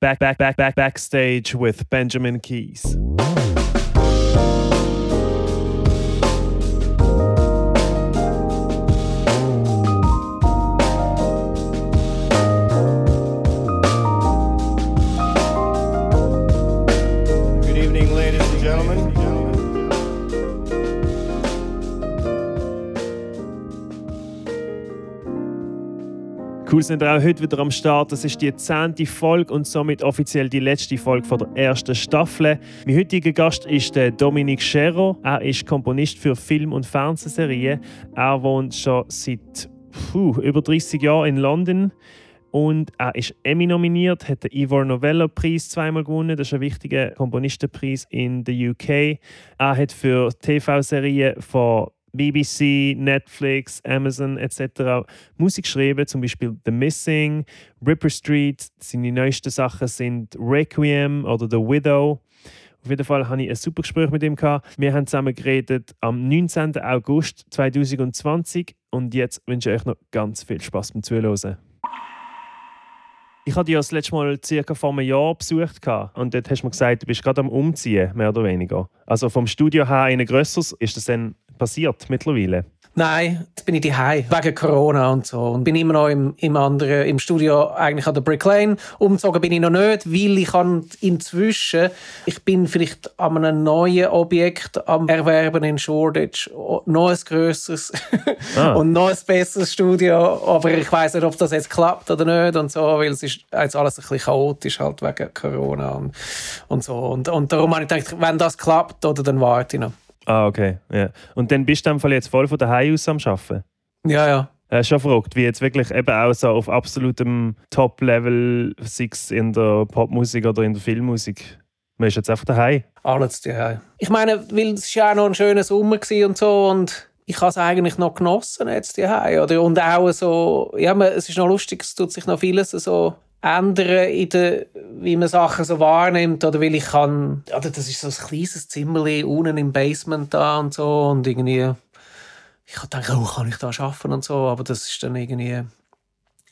back, back, back, back, backstage with Benjamin Keys. Sind auch heute wieder am Start. Das ist die zehnte Folge und somit offiziell die letzte Folge von der ersten Staffel. Mein heutiger Gast ist der Dominic Schero. Er ist Komponist für Film- und Fernsehserien. Er wohnt schon seit puh, über 30 Jahren in London. Und er ist Emmy nominiert, hat den Ivor Novello Preis zweimal gewonnen. Das ist ein wichtiger Komponistenpreis in der UK. Er hat für TV-Serien von BBC, Netflix, Amazon etc. Musik geschrieben, zum Beispiel The Missing, Ripper Street. Seine neuesten Sachen sind Requiem oder The Widow. Auf jeden Fall hatte ich ein super Gespräch mit ihm. Wir haben zusammen geredet am 19. August 2020 und jetzt wünsche ich euch noch ganz viel Spaß beim Zuhören. Ich hatte dich ja das letzte Mal circa vor einem Jahr besucht und dort hast du mir gesagt, du bist gerade am Umziehen, mehr oder weniger. Also vom Studio her in ein grösseres, ist das dann passiert mittlerweile? Nein, jetzt bin ich daheim wegen Corona und so und bin immer noch im, im anderen im Studio eigentlich an der Brick Lane. Umgezogen bin ich noch nicht, weil ich kann inzwischen ich bin vielleicht an einem neuen Objekt am erwerben in Shoreditch, noch ein grösseres Ah. und noch ein besseres Studio, aber ich weiß nicht, ob das jetzt klappt oder nicht und so, weil es ist jetzt alles ein bisschen chaotisch halt wegen Corona und, und so und, und darum habe ich gedacht, wenn das klappt, oder dann warte ich noch. Ah, okay. Ja. Und dann bist du dem Fall jetzt voll von daheim aus am Arbeiten? Ja, ja. Äh, schon verrückt, wie jetzt wirklich eben auch so auf absolutem Top-Level, sei es in der Popmusik oder in der Filmmusik. Man ist jetzt einfach daheim. Alles daheim. Ich meine, weil es ja auch noch ein schöner Sommer war und so und ich habe es eigentlich noch genossen jetzt daheim. Oder? Und auch so, ja, man, es ist noch lustig, es tut sich noch vieles so ändern, in der, wie man Sachen so wahrnimmt. Oder weil ich kann, oder das ist so ein kleines Zimmerchen unten im Basement da und so und irgendwie, ich gedacht, oh, kann ich da arbeiten und so, aber das ist dann irgendwie,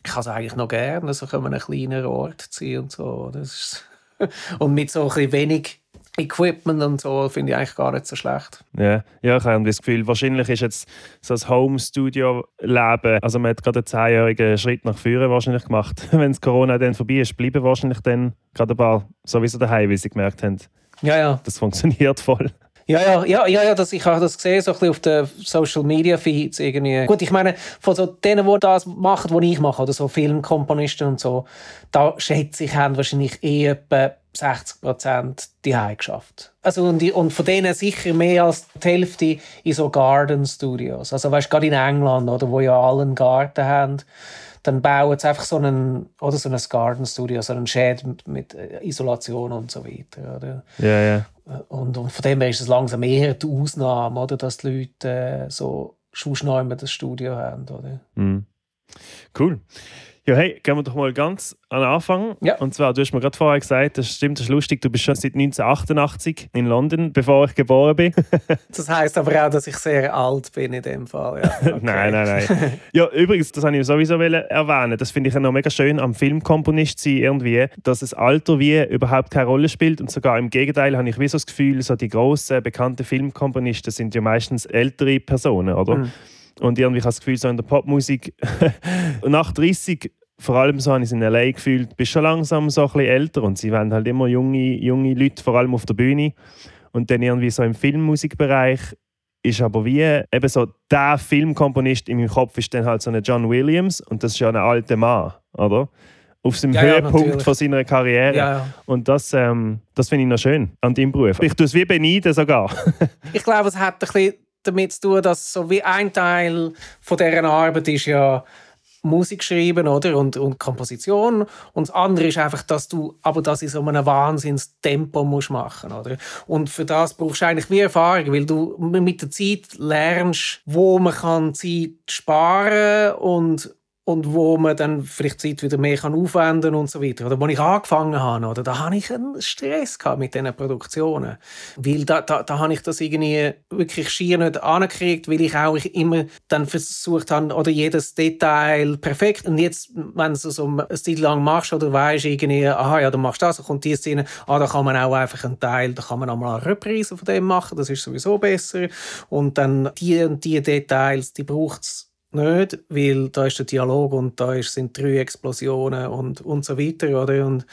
ich habe es eigentlich noch gerne, so an einem kleinen Ort sein und so. Das ist, und mit so ein wenig Equipment und so finde ich eigentlich gar nicht so schlecht. Ja, ja ich habe das Gefühl, wahrscheinlich ist jetzt so das Home-Studio-Leben, also man hat gerade einen zehnjährigen Schritt nach vorne wahrscheinlich gemacht. Wenn das Corona dann vorbei ist, bleiben wahrscheinlich dann gerade ein paar sowieso daheim, weil sie gemerkt haben, Ja, ja. das funktioniert voll. Ja, ja, ja, ja, ja das, ich habe das gesehen, so ein bisschen auf den Social Media Feeds irgendwie. Gut, ich meine, von so denen, die das machen, was ich mache, oder so Filmkomponisten und so, da schätze ich, haben wahrscheinlich eh etwa 60 Prozent die geschafft. Also und, und von denen sicher mehr als die Hälfte in so Garden Studios. Also weißt gerade in England, oder, wo ja alle einen Garten haben, dann bauen sie einfach so einen, oder so ein Garden Studio, so einen Shed mit, mit Isolation und so weiter. Oder? Ja, ja. Und, und von dem her ist es langsam eher die Ausnahme, oder, dass die Leute äh, so Schuhschnäume das Studio haben. Oder? Mhm. Cool. Ja, hey, gehen wir doch mal ganz an den Anfang. Ja. Und zwar, du hast mir gerade vorher gesagt, das stimmt, das ist lustig, du bist schon seit 1988 in London, bevor ich geboren bin. Das heißt aber auch, dass ich sehr alt bin in dem Fall. Ja. Okay. nein, nein, nein. Ja, übrigens, das wollte ich sowieso erwähnen. Das finde ich ja noch mega schön am Filmkomponist sein, irgendwie, dass das Alter wie überhaupt keine Rolle spielt. Und sogar im Gegenteil habe ich wie so das Gefühl, so die grossen, bekannten Filmkomponisten sind ja meistens ältere Personen, oder? Mhm. Und irgendwie habe ich das Gefühl, so in der Popmusik, nach 30 vor allem so habe ich es in L.A. gefühlt, bist schon langsam so ein bisschen älter und sie wollen halt immer junge, junge Leute, vor allem auf der Bühne. Und dann irgendwie so im Filmmusikbereich ist aber wie eben so der Filmkomponist in meinem Kopf ist dann halt so ein John Williams und das ist ja ein alter Mann, oder? Auf seinem Ja, ja, Höhepunkt natürlich. von seiner Karriere. Ja, ja. Und das, ähm, das finde ich noch schön an deinem Beruf. Ich tue es wie beneiden sogar. Ich glaube, es hat ein bisschen damit zu tun, dass so wie ein Teil von deren Arbeit ist ja Musik schreiben oder? Und, und Komposition. Und das andere ist einfach, dass du aber das in so einem Wahnsinnstempo musst machen oder? Und für das brauchst du eigentlich wie Erfahrung, weil du mit der Zeit lernst, wo man kann Zeit sparen und und wo man dann vielleicht Zeit wieder mehr kann aufwenden und so weiter. Oder wo ich angefangen habe, oder, da hatte ich einen Stress gehabt mit diesen Produktionen. Weil da, da, da habe ich das irgendwie wirklich schier nicht angekriegt, weil ich auch immer dann versucht habe, oder jedes Detail perfekt. Und jetzt, wenn du so eine Zeit lang machst, oder weißt irgendwie, aha, ja, du machst das, dann kommt die Szene, ah, da kann man auch einfach einen Teil, da kann man auch mal eine Reprise von dem machen, das ist sowieso besser. Und dann die und die Details, die braucht es nicht, weil da ist der Dialog und da sind drei Explosionen und, und so weiter. Oder? Und,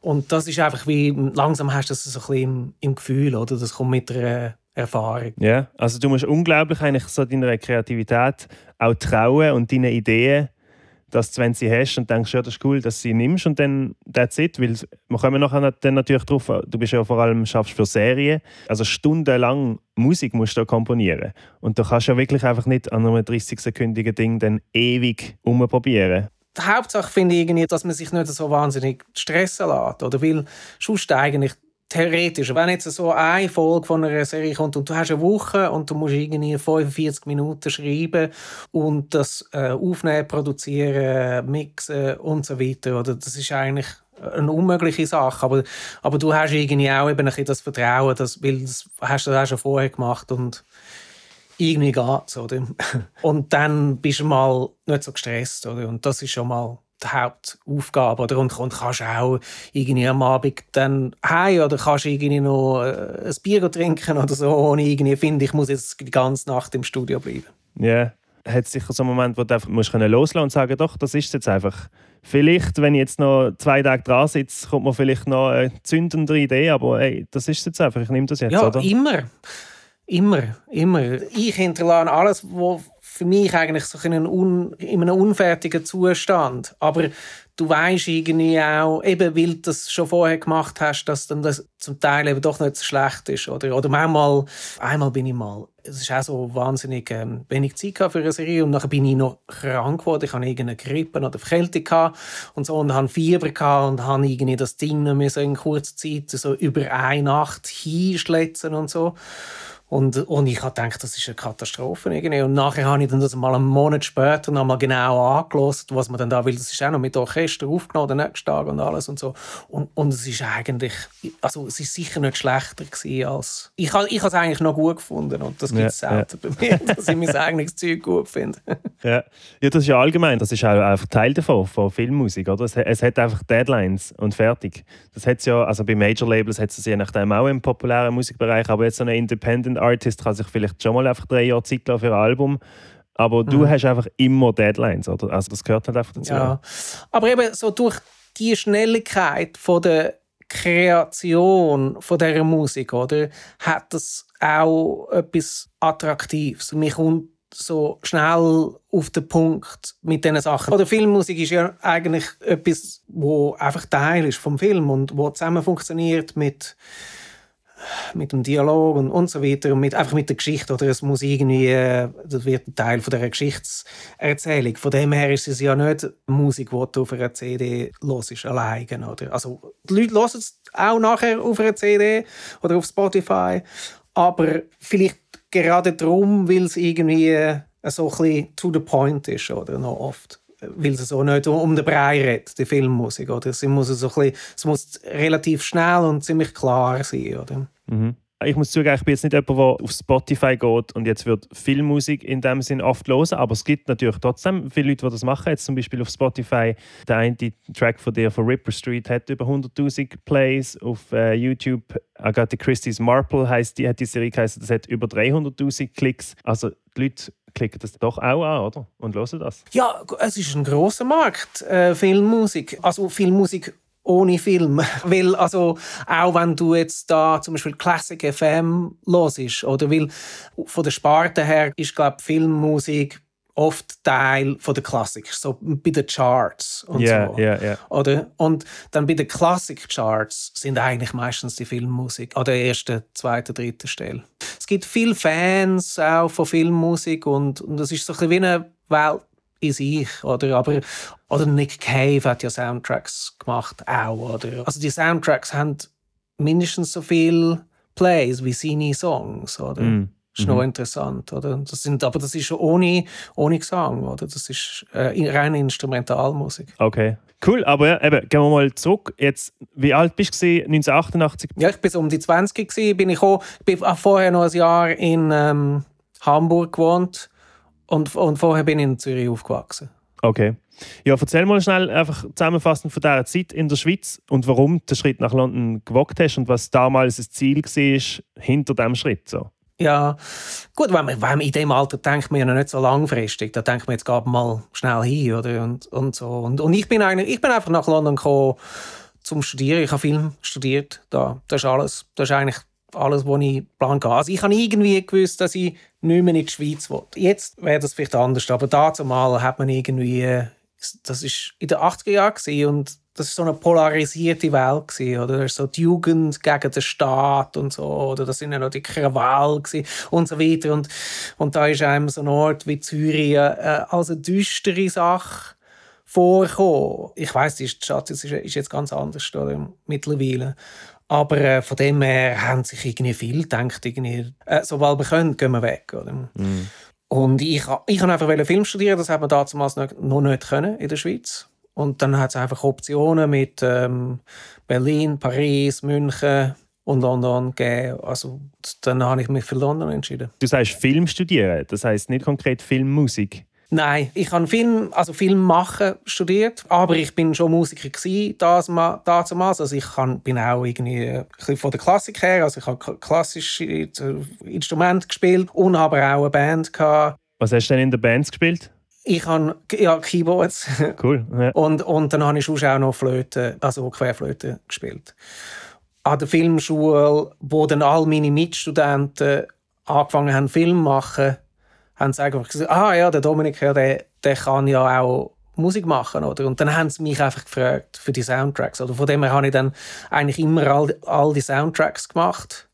und das ist einfach wie, langsam hast du das so ein bisschen im, im Gefühl, oder? das kommt mit einer Erfahrung. Ja, also du musst unglaublich eigentlich so deiner Kreativität auch trauen und deine Ideen dass du, wenn sie hast und denkst, ja, das ist cool, dass sie nimmst und dann that's it, weil wir kommen nachher dann natürlich drauf, du bist ja vor allem schaffst für Serien, also stundenlang Musik musst du komponieren. Und du kannst ja wirklich einfach nicht an einem 30-sekündigen Ding dann ewig umprobieren. Die Hauptsache finde ich irgendwie, dass man sich nicht so wahnsinnig stressen lässt, oder? Weil sonst eigentlich theoretisch, wenn jetzt so eine Folge von einer Serie kommt und du hast eine Woche und du musst irgendwie 45 Minuten schreiben und das äh, aufnehmen, produzieren, mixen und so weiter, oder das ist eigentlich eine unmögliche Sache, aber, aber du hast irgendwie auch eben ein bisschen das Vertrauen, dass, weil das hast du auch schon vorher gemacht und irgendwie geht's, oder? Und dann bist du mal nicht so gestresst, oder? Und das ist schon mal die Hauptaufgabe. Oder? Und, und kannst auch irgendwie am Abend dann heim oder kannst irgendwie noch äh, ein Bier trinken oder so, ohne irgendwie finde, ich muss jetzt die ganze Nacht im Studio bleiben. Ja, yeah. hat sicher so einen Moment, wo du einfach musst loslassen und sagen, doch, das ist jetzt einfach. Vielleicht, wenn ich jetzt noch zwei Tage dran sitze, kommt mir vielleicht noch eine zündende Idee, aber hey, das ist jetzt einfach, ich nehme das jetzt, ja, oder? immer. Immer, immer. Ich hinterlasse alles, was für mich eigentlich so in einem, un, in einem unfertigen Zustand. Aber du weißt irgendwie auch, eben weil du das schon vorher gemacht hast, dass dann das zum Teil eben doch nicht so schlecht ist. Oder, oder manchmal, einmal bin ich mal, es ist auch so wahnsinnig ähm, wenig Zeit für eine Serie und dann bin ich noch krank geworden. Ich hatte irgendeine Grippe oder Verkältung und so und hatte Fieber gehabt und habe irgendwie das Ding so in kurzer Zeit so über eine Nacht hinschletzen und so. Und, und ich habe gedacht, das ist eine Katastrophe. Irgendwie. Und nachher habe ich dann das mal einen Monat später noch mal genau angelost, was man dann da will. Das ist auch noch mit Orchester aufgenommen, den nächsten Tag und alles und so. Und, und es ist eigentlich, also es ist sicher nicht schlechter gewesen als... Ich habe ich es eigentlich noch gut gefunden und das gibt es ja, selten ja. bei mir, dass ich mein eigenes Zeug gut finde. ja. ja, das ist ja allgemein, das ist auch einfach Teil davon, von Filmmusik, oder? Es, es hat einfach Deadlines und fertig. Das hat ja, also bei Major Labels hat es je nachdem auch im populären Musikbereich, aber jetzt so eine Independent Independent Artist kann sich vielleicht schon mal einfach drei Jahre Zeit lassen für ein Album. Aber du mhm. hast einfach immer Deadlines, oder? Also das gehört halt einfach dazu. Ja. Aber eben so durch die Schnelligkeit von der Kreation von dieser Musik, oder, hat das auch etwas Attraktives. Mir kommt so schnell auf den Punkt mit diesen Sachen. Oder Filmmusik ist ja eigentlich etwas, wo einfach Teil ist vom Film und wo zusammen funktioniert mit mit dem Dialog und, und so weiter und mit, einfach mit der Geschichte oder es muss irgendwie, äh, das wird ein Teil von der Geschichtserzählung. Von dem her ist es ja nicht Musik, die du auf einer CD hörst, alleine. Oder? Also die Leute hören es auch nachher auf einer CD oder auf Spotify, aber vielleicht gerade darum, weil es irgendwie äh, so ein bisschen to the point ist, oder noch oft weil es so nicht um den Brei redet, die Filmmusik. Oder? Sie muss so bisschen, es muss relativ schnell und ziemlich klar sein. Oder? Mhm. Ich muss zugeben, ich bin jetzt nicht jemand, der auf Spotify geht und jetzt wird Filmmusik in dem Sinn oft hören, aber es gibt natürlich trotzdem viele Leute, die das machen. Jetzt zum Beispiel auf Spotify, der eine Track von dir von Ripper Street hat über 100'000 Plays. Auf äh, YouTube Agatha Christie's Marple heißt die, hat die Serie geheißen, das hat über 300'000 Klicks. Also die Leute klicken das doch auch an, oder? Und hören das. Ja, es ist ein großer Markt, äh, Filmmusik. Also Filmmusik ohne Film. weil, also, auch wenn du jetzt da zum Beispiel Classic FM hörst, oder weil von der Sparte her ist, glaube Filmmusik oft Teil von der Klassik, so bei den Charts und yeah, so. Yeah, yeah. Oder? Und dann bei den Classic-Charts sind eigentlich meistens die Filmmusik an der ersten, zweiten, dritten Stelle. Es gibt viele Fans auch von Filmmusik und, und das ist so ein bisschen wie eine Welt in sich, oder? Aber, oder Nick Cave hat ja Soundtracks gemacht, auch, oder? Also die Soundtracks haben mindestens so viel Plays wie seine Songs, oder? Mm. Das ist mhm. noch interessant, oder? Das sind, aber das ist ohne, ohne Gesang, oder? Das ist äh, reine Instrumentalmusik. Okay. Cool, aber ja, eben, gehen wir mal zurück. Jetzt, wie alt bist du 1988? Ja, ich bin so um die 20 gewesen, bin ich auch, bin vorher noch ein Jahr in ähm, Hamburg gewohnt und, und vorher bin ich in Zürich aufgewachsen. Okay. Ja, erzähl mal schnell einfach zusammenfassend von dieser Zeit in der Schweiz und warum du den Schritt nach London gewagt hast und was damals das Ziel war hinter diesem Schritt. So. Ja, gut, wenn man, wenn man in dem Alter denkt man ja noch nicht so langfristig. Da denkt man jetzt gerade mal schnell hin oder und, und so. Und, und ich bin eigentlich, ich bin einfach nach London gekommen zum Studieren. Ich habe Film studiert. Da, das ist alles. Das ist eigentlich alles, was ich plan Also ich habe irgendwie gewusst, dass ich nicht mehr in die Schweiz will. Jetzt wäre das vielleicht anders, aber dazu mal hat man irgendwie, das ist in den 80er Jahren und das ist so eine polarisierte Welt gewesen, oder so die Jugend gegen den Staat und so oder das sind ja noch die Krawall und so weiter und und da ist einem so ein Ort wie Zürich äh, als eine düstere Sache vorkommen. Ich weiß, die Stadt ist jetzt ganz anders oder, mittlerweile. Aber äh, von dem her haben sich irgendwie viel gedacht, irgendwie, äh, sobald wir können, gehen wir weg. Oder? Mm. Und ich, ich habe einfach Film studieren, das hat man damals noch, noch nicht können in der Schweiz. Und dann hat es einfach Optionen mit ähm, Berlin, Paris, München und London gegeben. Also dann habe ich mich für London entschieden. Du sagst Film studieren, das heißt nicht konkret Filmmusik. Nein, ich habe Film, also Film machen studiert, aber ich bin schon Musiker gsi damals. Also ich kann, bin auch irgendwie ein bisschen von der Klassik her, also ich habe klassische Instrumente gespielt und habe auch eine Band gehabt. Was hast du denn in der Band gespielt? Ich habe ja, Keyboards. Cool. Ja. Und, und dann habe ich auch noch Flöte, also Querflöte gespielt. An der Filmschule, wo dann all meine Mitstudenten angefangen haben, Film zu machen, haben sie einfach gesagt, ah ja, der Dominik, ja, der, der kann ja auch Musik machen, oder? Und dann haben sie mich einfach gefragt für die Soundtracks, oder? Von dem her habe ich dann eigentlich immer all, all die Soundtracks gemacht.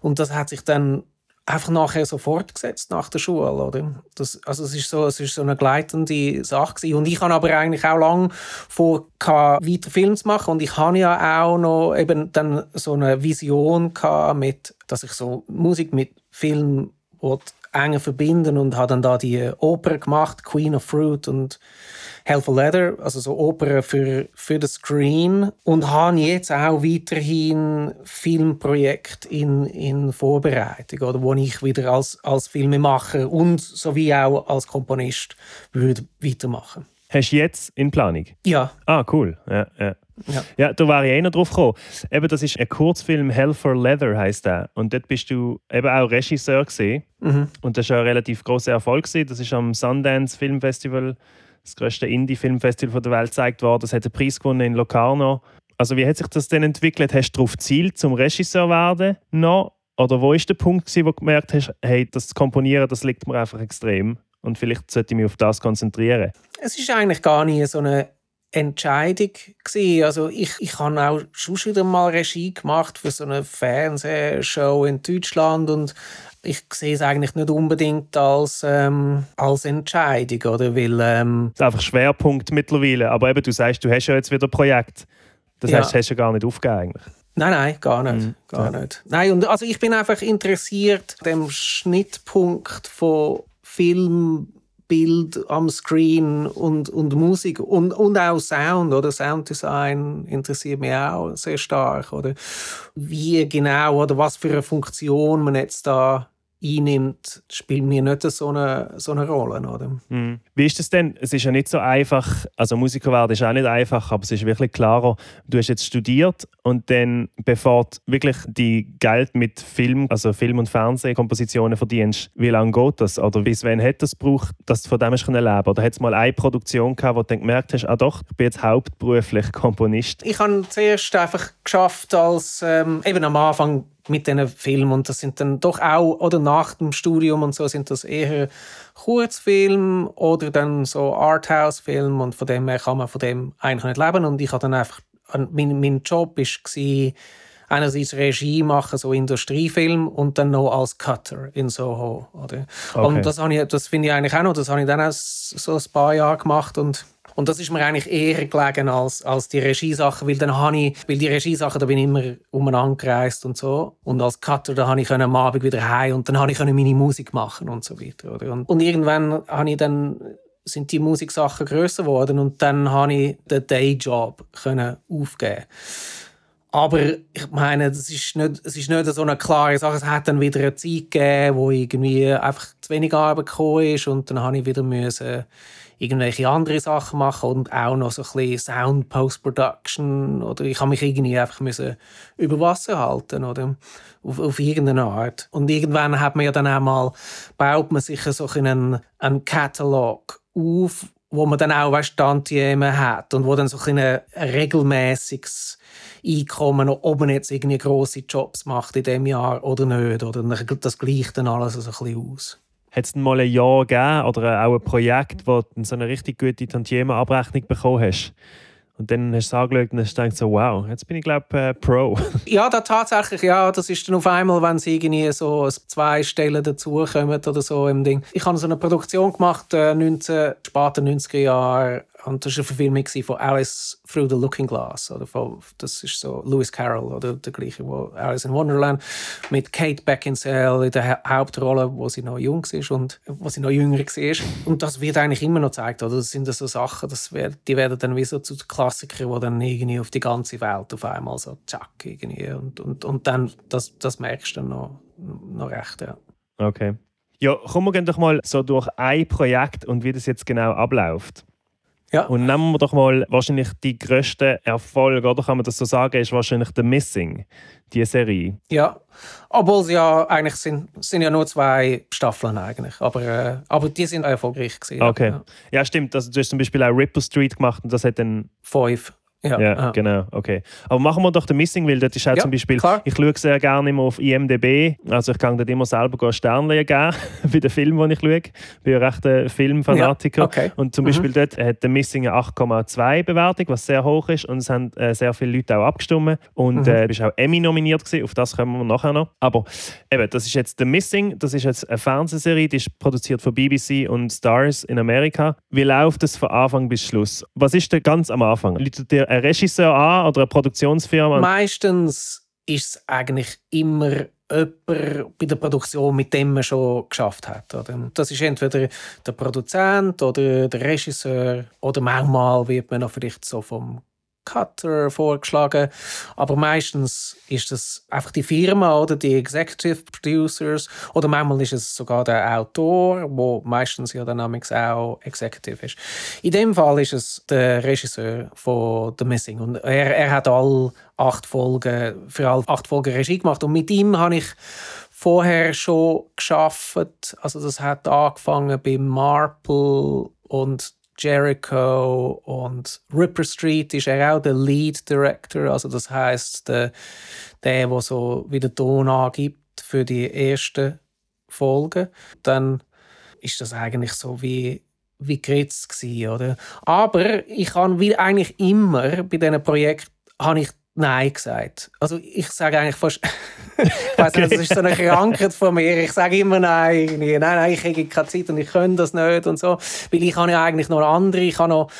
Und das hat sich dann einfach nachher so fortgesetzt nach der Schule, oder? Das, also es ist so, es ist so eine gleitende Sache gewesen. Und ich habe aber eigentlich auch lange vor, weiter Filme zu machen und ich habe ja auch noch eben dann so eine Vision gehabt mit, dass ich so Musik mit Film enger verbinden und habe dann da die Oper gemacht, Queen of Fruit und Helpful Leather, also so Opern für, für den Screen und habe jetzt auch weiterhin Filmprojekte in, in Vorbereitung, oder wo ich wieder als, als Filmemacher und sowie auch als Komponist würde weitermachen. Hast du jetzt in Planung? Ja. Ah, cool. Ja, ja. Ja. ja, da war ich eh noch drauf gekommen. Eben, das ist ein Kurzfilm Hell for Leather heißt der. Und dort bist du eben auch Regisseur gesehen. Mhm. Und das war ein relativ großer Erfolg gewesen. Das ist am Sundance Film Festival, das größte Indie-Filmfestival der Welt, gezeigt worden. Das hat einen Preis gewonnen in Locarno. Also wie hat sich das denn entwickelt? Hast du darauf Ziel zum Regisseur werden noch? Oder wo ist der Punkt, gewesen, wo du gemerkt hast, hey, das Komponieren, das liegt mir einfach extrem und vielleicht sollte ich mich auf das konzentrieren? Es ist eigentlich gar nicht so eine Entscheidung gewesen. Also ich, ich habe auch schon wieder mal Regie gemacht für so eine Fernsehshow in Deutschland und ich sehe es eigentlich nicht unbedingt als, ähm, als Entscheidung, oder? Weil, ähm, das ist einfach Schwerpunkt mittlerweile. Aber eben, du sagst, du hast ja jetzt wieder ein Projekt. Das ja. heißt, du hast ja gar nicht aufgegeben eigentlich. Nein, nein, gar nicht. Mhm. Gar ja. nicht. Nein, und also ich bin einfach interessiert dem Schnittpunkt von Film Bild am Screen und, und Musik und, und auch Sound oder? Sounddesign interessiert mich auch sehr stark oder? Wie genau oder was für eine Funktion man jetzt da einnimmt, spielt mir nicht so eine, so eine Rolle. Oder? Mhm. Wie ist das denn? Es ist ja nicht so einfach, also Musiker werden ist auch nicht einfach, aber es ist wirklich klarer, du hast jetzt studiert und dann, bevor du wirklich die Geld mit Film, also Film- und Fernsehkompositionen verdienst, wie lange geht das? Oder bis wann hat das gebraucht, dass du von dem hast leben Oder hat es mal eine Produktion gehabt, wo du dann gemerkt hast, ah doch, ich bin jetzt hauptberuflich Komponist? Ich habe zuerst einfach geschafft, als ähm, eben am Anfang mit diesen Filmen. Und das sind dann doch auch, oder nach dem Studium und so, sind das eher Kurzfilme oder dann so Arthouse-Filme. Und von dem her kann man von dem eigentlich nicht leben. Und ich habe dann einfach, mein, mein Job war, einerseits Regie machen, so Industriefilm, und dann noch als Cutter in Soho. Oder? Okay. Und das, habe ich, das finde ich eigentlich auch noch, das habe ich dann auch so ein paar Jahre gemacht und und das ist mir eigentlich eher gelegen als, als die Regiesachen, weil dann habe ich, weil die Regiesachen, da bin ich immer umeinander gereist und so. Und als Cutter, da habe ich am Abend wieder heim und dann habe ich meine Musik machen und so weiter. Oder? Und, und irgendwann habe ich dann sind die Musiksachen größer geworden und dann habe ich den Dayjob können aufgeben. Aber ich meine, es ist nicht, es ist nicht so eine klare Sache. Es hat dann wieder eine Zeit gegeben, wo irgendwie einfach zu wenig Arbeit gekommen ist und dann habe ich wieder müssen irgendwelche andere Sachen machen und auch noch so ein bisschen Sound Post-Production oder ich habe mich irgendwie einfach müssen über Wasser halten oder auf, auf irgendeine Art. Und irgendwann hat man ja dann auch mal, baut man sich so einen, einen Katalog auf, wo man dann auch weißt, Tantiemen hat und wo dann so ein, ein regelmäßiges Einkommen, ob man jetzt irgendwie grosse Jobs macht in dem Jahr oder nicht. Oder das gleicht dann alles so ein bisschen aus. Hat es mal ein Jahr gegeben oder auch ein Projekt, wo du so eine richtig gute Tantieme-Abrechnung bekommen hast? Und dann hast du es angeschaut und hast gedacht, so, wow, jetzt bin ich, glaube ich, äh, Pro. ja, da tatsächlich, ja, das ist dann auf einmal, wenn es irgendwie so zwei Stellen dazukommen oder so im Ding. Ich habe so eine Produktion gemacht, äh, 19, später 90er Jahre, und das war eine Verfilmung von Alice Through the Looking Glass. Oder von, das ist so Lewis Carroll, oder der gleiche, wo Alice in Wonderland, mit Kate Beckinsale in der Hauptrolle, wo sie noch jung ist und wo sie noch jünger war. Und das wird eigentlich immer noch gezeigt. Oder? Das sind so Sachen, das wird, die werden dann wie so zu Klassikern, die dann irgendwie auf die ganze Welt auf einmal so zack irgendwie. Und, und, und dann, das, das merkst du dann noch, noch recht, ja. Okay. Ja, kommen wir doch mal so durch ein Projekt und wie das jetzt genau abläuft. Ja. Und nehmen wir doch mal wahrscheinlich die größte Erfolg, oder kann man das so sagen, ist wahrscheinlich The Missing, die Serie. Ja, obwohl es ja eigentlich sind, sind ja nur zwei Staffeln eigentlich, aber, äh, aber die sind erfolgreich gewesen. Okay, ja, ja stimmt. Also du hast zum Beispiel auch Ripple Street gemacht und das hat dann fünf. Ja, ja genau, okay. Aber machen wir doch den Missing, weil das ist auch ja, zum Beispiel, klar. ich schaue sehr gerne immer auf IMDb, also ich kann dort immer selber Sterne geben bei den Filmen, die ich schaue. Ich bin ja recht ein Filmfanatiker. Ja, okay. Und zum Beispiel mhm. dort hat der Missing eine 8,2 Bewertung, was sehr hoch ist und es haben äh, sehr viele Leute auch abgestimmt und mhm. äh, bist auch Emmy nominiert gewesen, auf das kommen wir nachher noch. Aber eben, das ist jetzt The Missing, das ist jetzt eine Fernsehserie, die ist produziert von BBC und Stars in Amerika. Wie läuft das von Anfang bis Schluss? Was ist denn ganz am Anfang? Läutet dir ein Regisseur an oder eine Produktionsfirma? Meistens ist es eigentlich immer jemand bei der Produktion, mit dem man schon geschafft hat. Oder? Das ist entweder der Produzent oder der Regisseur oder manchmal wird man noch vielleicht so vom Cutter vorgeschlagen. Aber meistens ist es einfach die Firma oder die Executive Producers oder manchmal ist es sogar der Autor, wo meistens ja dann auch Executive ist. In dem Fall ist es der Regisseur von The Missing und er, er hat alle acht Folgen für alle acht Folgen Regie gemacht und mit ihm habe ich vorher schon geschafft. Also das hat angefangen bei Marple und Jericho und Ripper Street ist er auch der Lead Director, also das heißt der, der, der so wieder Ton angibt für die ersten Folgen. Dann ist das eigentlich so wie wie Gritz gsi, oder? Aber ich habe wie eigentlich immer bei diesen Projekten habe ich Nein gesagt. Also ich sage eigentlich fast, ich weiß nicht, das ist so eine Krankheit von mir. Ich sage immer Nein, nein, nein, ich habe keine Zeit und ich kann das nicht und so, weil ich habe ja eigentlich noch andere, ich habe noch,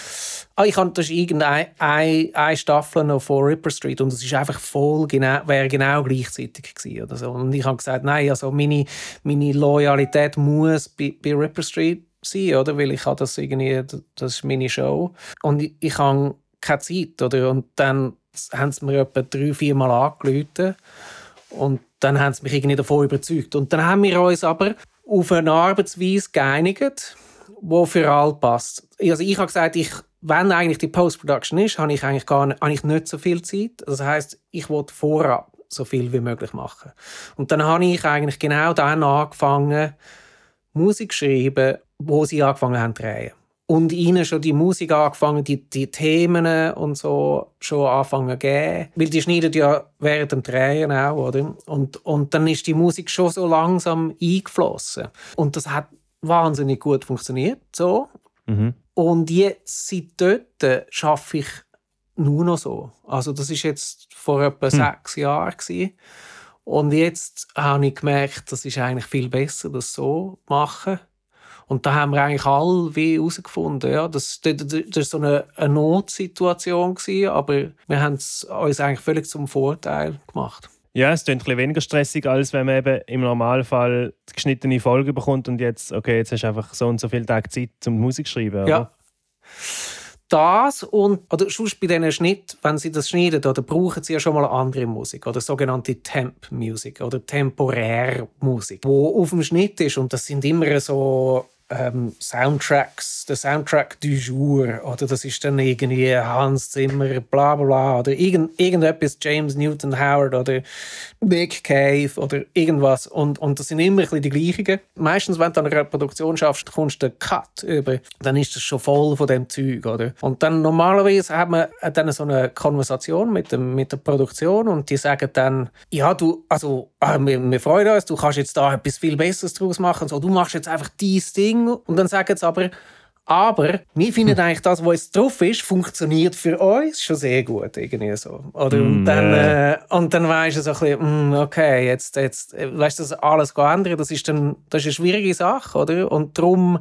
ah, ich habe das ist irgendeine eine, eine Staffel noch von Ripper Street und es ist einfach voll genau, wäre genau gleichzeitig gewesen oder so. Und ich habe gesagt, nein, also meine, meine Loyalität muss bei, bei Ripper Street sein, oder, weil ich habe das irgendwie, das ist meine Show und ich, ich habe keine Zeit, oder, und dann haben sie mir etwa drei, vier Mal angerufen und dann haben sie mich irgendwie davon überzeugt. Und dann haben wir uns aber auf eine Arbeitsweise geeinigt, die für alle passt. Also ich habe gesagt, ich, wenn eigentlich die Post-Production ist, habe ich eigentlich gar nicht, eigentlich nicht so viel Zeit. Das heißt, ich wollte vorab so viel wie möglich machen. Und dann habe ich eigentlich genau dann angefangen, Musik zu schreiben, wo sie angefangen haben zu drehen und ihnen schon die Musik angefangen, die, die Themen und so schon anfangen zu geben. Weil die schneiden ja während dem Drehen auch, oder? Und, und dann ist die Musik schon so langsam eingeflossen. Und das hat wahnsinnig gut funktioniert, so. Mhm. Und jetzt, seit dort, schaffe ich nur noch so. Also das ist jetzt vor etwa hm. sechs Jahren gewesen. Und jetzt habe ich gemerkt, das ist eigentlich viel besser, das so zu machen. Und da haben wir eigentlich alle wie herausgefunden, ja, das, das, das war so eine, eine Notsituation, gewesen, aber wir haben es uns eigentlich völlig zum Vorteil gemacht. Ja, es klingt ein weniger stressig, als wenn man eben im Normalfall die geschnittene Folge bekommt und jetzt, okay, jetzt hast du einfach so und so viele Tage Zeit zum Musik zu schreiben. Oder? Ja. Das und oder sonst bei diesen Schnitt, wenn sie das schneiden, oder brauchen sie ja schon mal andere Musik oder sogenannte Temp Musik oder temporär Musik, wo auf dem Schnitt ist und das sind immer so ähm, Soundtracks, der Soundtrack du jour oder das ist dann irgendwie Hans Zimmer, bla bla oder irgend, irgendetwas James Newton Howard oder Nick Cave oder irgendwas und, und das sind immer ein bisschen die gleichen. Meistens, wenn du an einer Produktion schaffst, kommst du einen Cut über, dann ist das schon voll von dem Zeug, oder? Und dann normalerweise haben wir dann so eine Konversation mit, dem, mit der Produktion und die sagen dann, ja du, also ah, wir, wir freuen uns, du kannst jetzt da etwas viel Besseres draus machen, so, du machst jetzt einfach dieses Ding Ding und dann sagen sie aber, aber wir finden eigentlich, das, was jetzt drauf ist, funktioniert für uns schon sehr gut. Irgendwie so. Oder? Mm, und dann, äh, und dann weißt du so ein bisschen, mm, okay, jetzt, jetzt weißt du, das alles ändern, das ist, dann, das ist eine schwierige Sache. Oder? Und darum,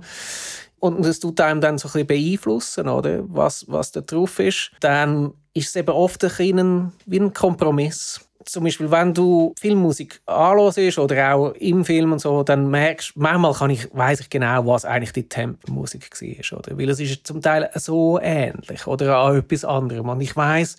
und das tut einem dann so ein bisschen beeinflussen, oder? Was, was da drauf ist. Dann ist es eben oft ein bisschen wie ein Kompromiss zum Beispiel, wenn du Filmmusik anhörst oder auch im Film und so, dann merkst du, manchmal kann ich, weiss ich genau, was eigentlich die Temp-Musik war. Oder? Weil es ist zum Teil so ähnlich oder auch etwas anderem. Und ich weiß,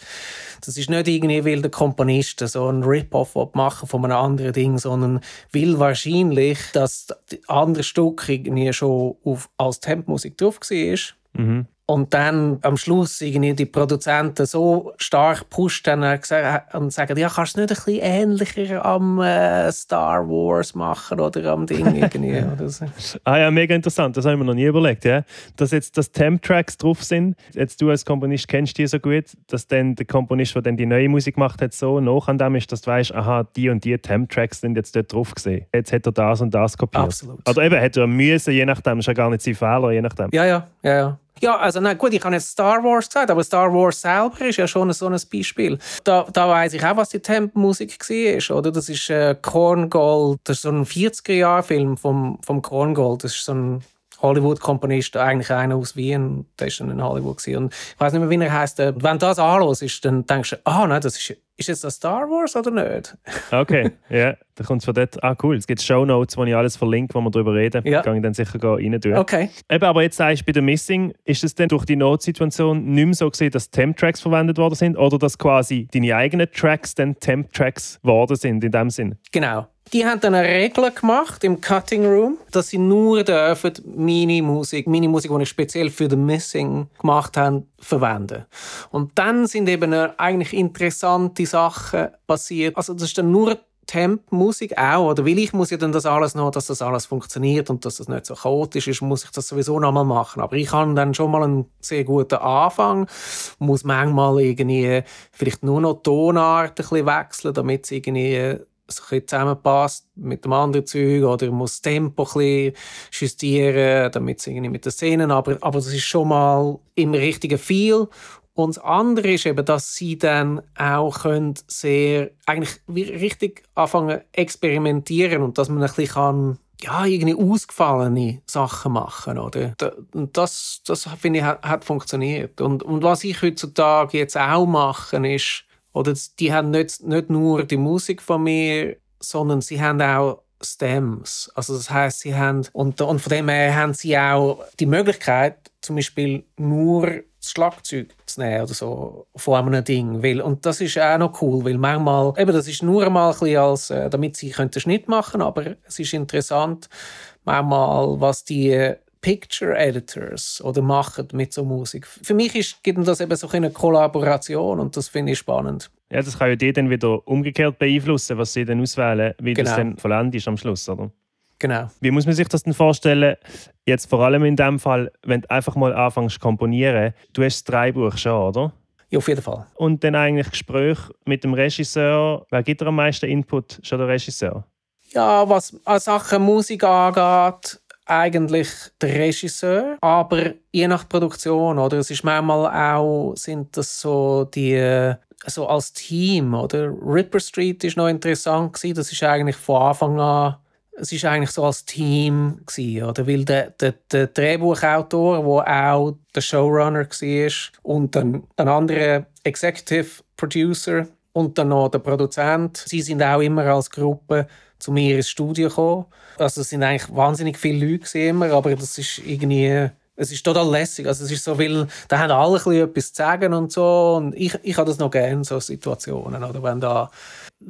das ist nicht irgendwie, weil der Komponist so ein Rip-Off machen von einem anderen Ding, sondern will wahrscheinlich, dass das andere Stück irgendwie schon auf, als Temp-Musik drauf war. Mhm und dann am Schluss irgendwie die Produzenten so stark pusht und sagen, ja, kannst du nicht ein bisschen ähnlicher am äh, Star Wars machen oder am Ding irgendwie oder so. ah ja, mega interessant, das haben wir noch nie überlegt, ja. Dass jetzt das Temp-Tracks drauf sind, jetzt du als Komponist kennst die so gut, dass dann der Komponist, der dann die neue Musik gemacht hat, so noch an dem ist, dass du weißt, aha, die und die Temp-Tracks sind jetzt dort drauf gesehen. Jetzt hat er das und das kopiert. Absolut. Oder eben, hätte er müssen, je nachdem, ist ja gar nicht sein Fehler, je nachdem. Ja, ja, ja, ja. Ja, also na gut, ich habe jetzt Star Wars gesagt, aber Star Wars selber ist ja schon so ein Beispiel. Da, da weiß ich auch, was die Temp-Musik war, oder? Das ist äh, Korngold, das ist so ein 40er-Jahr-Film vom, vom Korngold. Das ist so ein Hollywood-Komponist, eigentlich einer aus Wien, der ist in Hollywood gewesen. Und ich weiß nicht mehr, wie er heißt. Äh, wenn das anlos ist, dann denkst du, ah, oh, nein, das ist, ist jetzt das Star Wars oder nicht? okay, ja, yeah. da kommt es von dort. Ah, cool. Es gibt Show Notes, wo ich alles verlinke, wo wir darüber reden. Ja. Kann ich dann sicher rein tun. Okay. Eben, aber jetzt sagst du bei der Missing, ist es denn durch die Notsituation nicht mehr so gesehen, dass Temp-Tracks verwendet worden sind oder dass quasi deine eigenen Tracks dann Temp-Tracks geworden sind in dem Sinn? Genau. Die haben dann eine Regel gemacht im Cutting Room, dass sie nur dürfen meine Musik, meine Musik, die ich speziell für The Missing gemacht habe, verwenden. Und dann sind eben eigentlich interessante Sachen passiert. Also das ist dann nur Temp-Musik auch, oder weil ich muss ja dann das alles noch, dass das alles funktioniert und dass das nicht so chaotisch ist, muss ich das sowieso noch mal machen. Aber ich habe dann schon mal einen sehr guten Anfang, muss manchmal irgendwie vielleicht nur noch Tonart ein bisschen wechseln, damit es irgendwie so ein zusammenpasst mit dem anderen Zeug oder muss das Tempo ein bisschen justieren, damit es irgendwie mit den Szenen, aber, aber das ist schon mal im richtigen Feel und das andere ist eben, dass sie dann auch können sehr eigentlich richtig anfangen experimentieren und dass man ein bisschen kann ja, irgendwie ausgefallene Sachen machen, oder? Und das, das finde ich, hat, hat funktioniert. Und, und was ich heutzutage jetzt auch mache, ist, oder die haben nicht, nicht nur die Musik von mir, sondern sie haben auch Stems. Also das heißt, sie haben und, und von dem her haben sie auch die Möglichkeit, zum Beispiel nur das Schlagzeug zu nehmen oder so von einem Ding. Weil, und das ist auch noch cool, weil manchmal, eben das ist nur einmal ein bisschen als, äh, damit sie einen Schnitt machen aber es ist interessant, manchmal, was die Picture Editors oder machen mit so Musik. Für mich ist, gibt das eben so eine Kollaboration und das finde ich spannend. Ja, das kann ja die dann wieder umgekehrt beeinflussen, was sie dann auswählen, wie genau. das dann vollendet ist am Schluss, oder? Genau. Wie muss man sich das denn vorstellen? Jetzt vor allem in dem Fall, wenn du einfach mal anfängst zu komponieren, du hast das Dreibuch schon, oder? Ja, auf jeden Fall. Und dann eigentlich Gespräch mit dem Regisseur. Wer gibt dir am meisten Input? Schon der Regisseur? Ja, was an Sachen Musik angeht, eigentlich der Regisseur, aber je nach Produktion, oder? Es ist manchmal auch, sind das so die so als Team, oder? Ripper Street ist noch interessant gewesen. Das ist eigentlich von Anfang an es ist eigentlich so als Team gewesen, oder? Weil der, der, der Drehbuchautor, der auch der Showrunner war, und dann ein anderer Executive Producer und dann noch der Produzent, sie sind auch immer als Gruppe zu mir ins Studio gekommen. Also es sind eigentlich wahnsinnig viele Leute immer, aber das ist irgendwie es ist total lässig. Also es ist so, weil da haben alle etwas zu sagen und so. Und ich, ich habe das noch gerne, so Situationen. Oder wenn da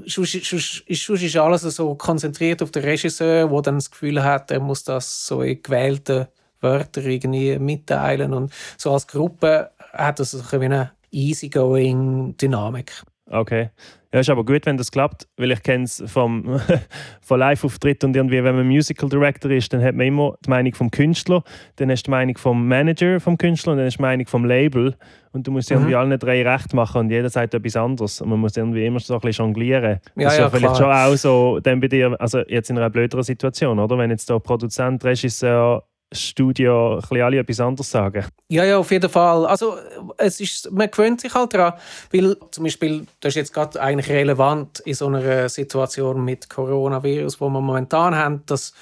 sonst ist alles so konzentriert auf den Regisseur, der dann das Gefühl hat, er muss das so in gewählten Wörtern irgendwie mitteilen. Und so als Gruppe hat das so eine easygoing Dynamik. Okay. Ja, ist aber gut, wenn das klappt, weil ich kenne es vom von Live-Auftritt und irgendwie, wenn man Musical Director ist, dann hat man immer die Meinung vom Künstler, dann hast du die Meinung vom Manager vom Künstler und dann hast du die Meinung vom Label und du musst mhm. irgendwie allen drei recht machen und jeder sagt etwas anderes und man muss irgendwie immer so ein bisschen jonglieren. Ja, das ist ja, ja vielleicht klar. schon auch so dann bei dir, also jetzt in einer blöderen Situation, oder? Wenn jetzt der Produzent, Regisseur, Studio ein alle etwas anderes sagen. Ja, ja, auf jeden Fall. Also es ist, man gewöhnt sich halt daran, weil zum Beispiel, das ist jetzt gerade eigentlich relevant in so einer Situation mit Coronavirus, wo wir momentan haben, dass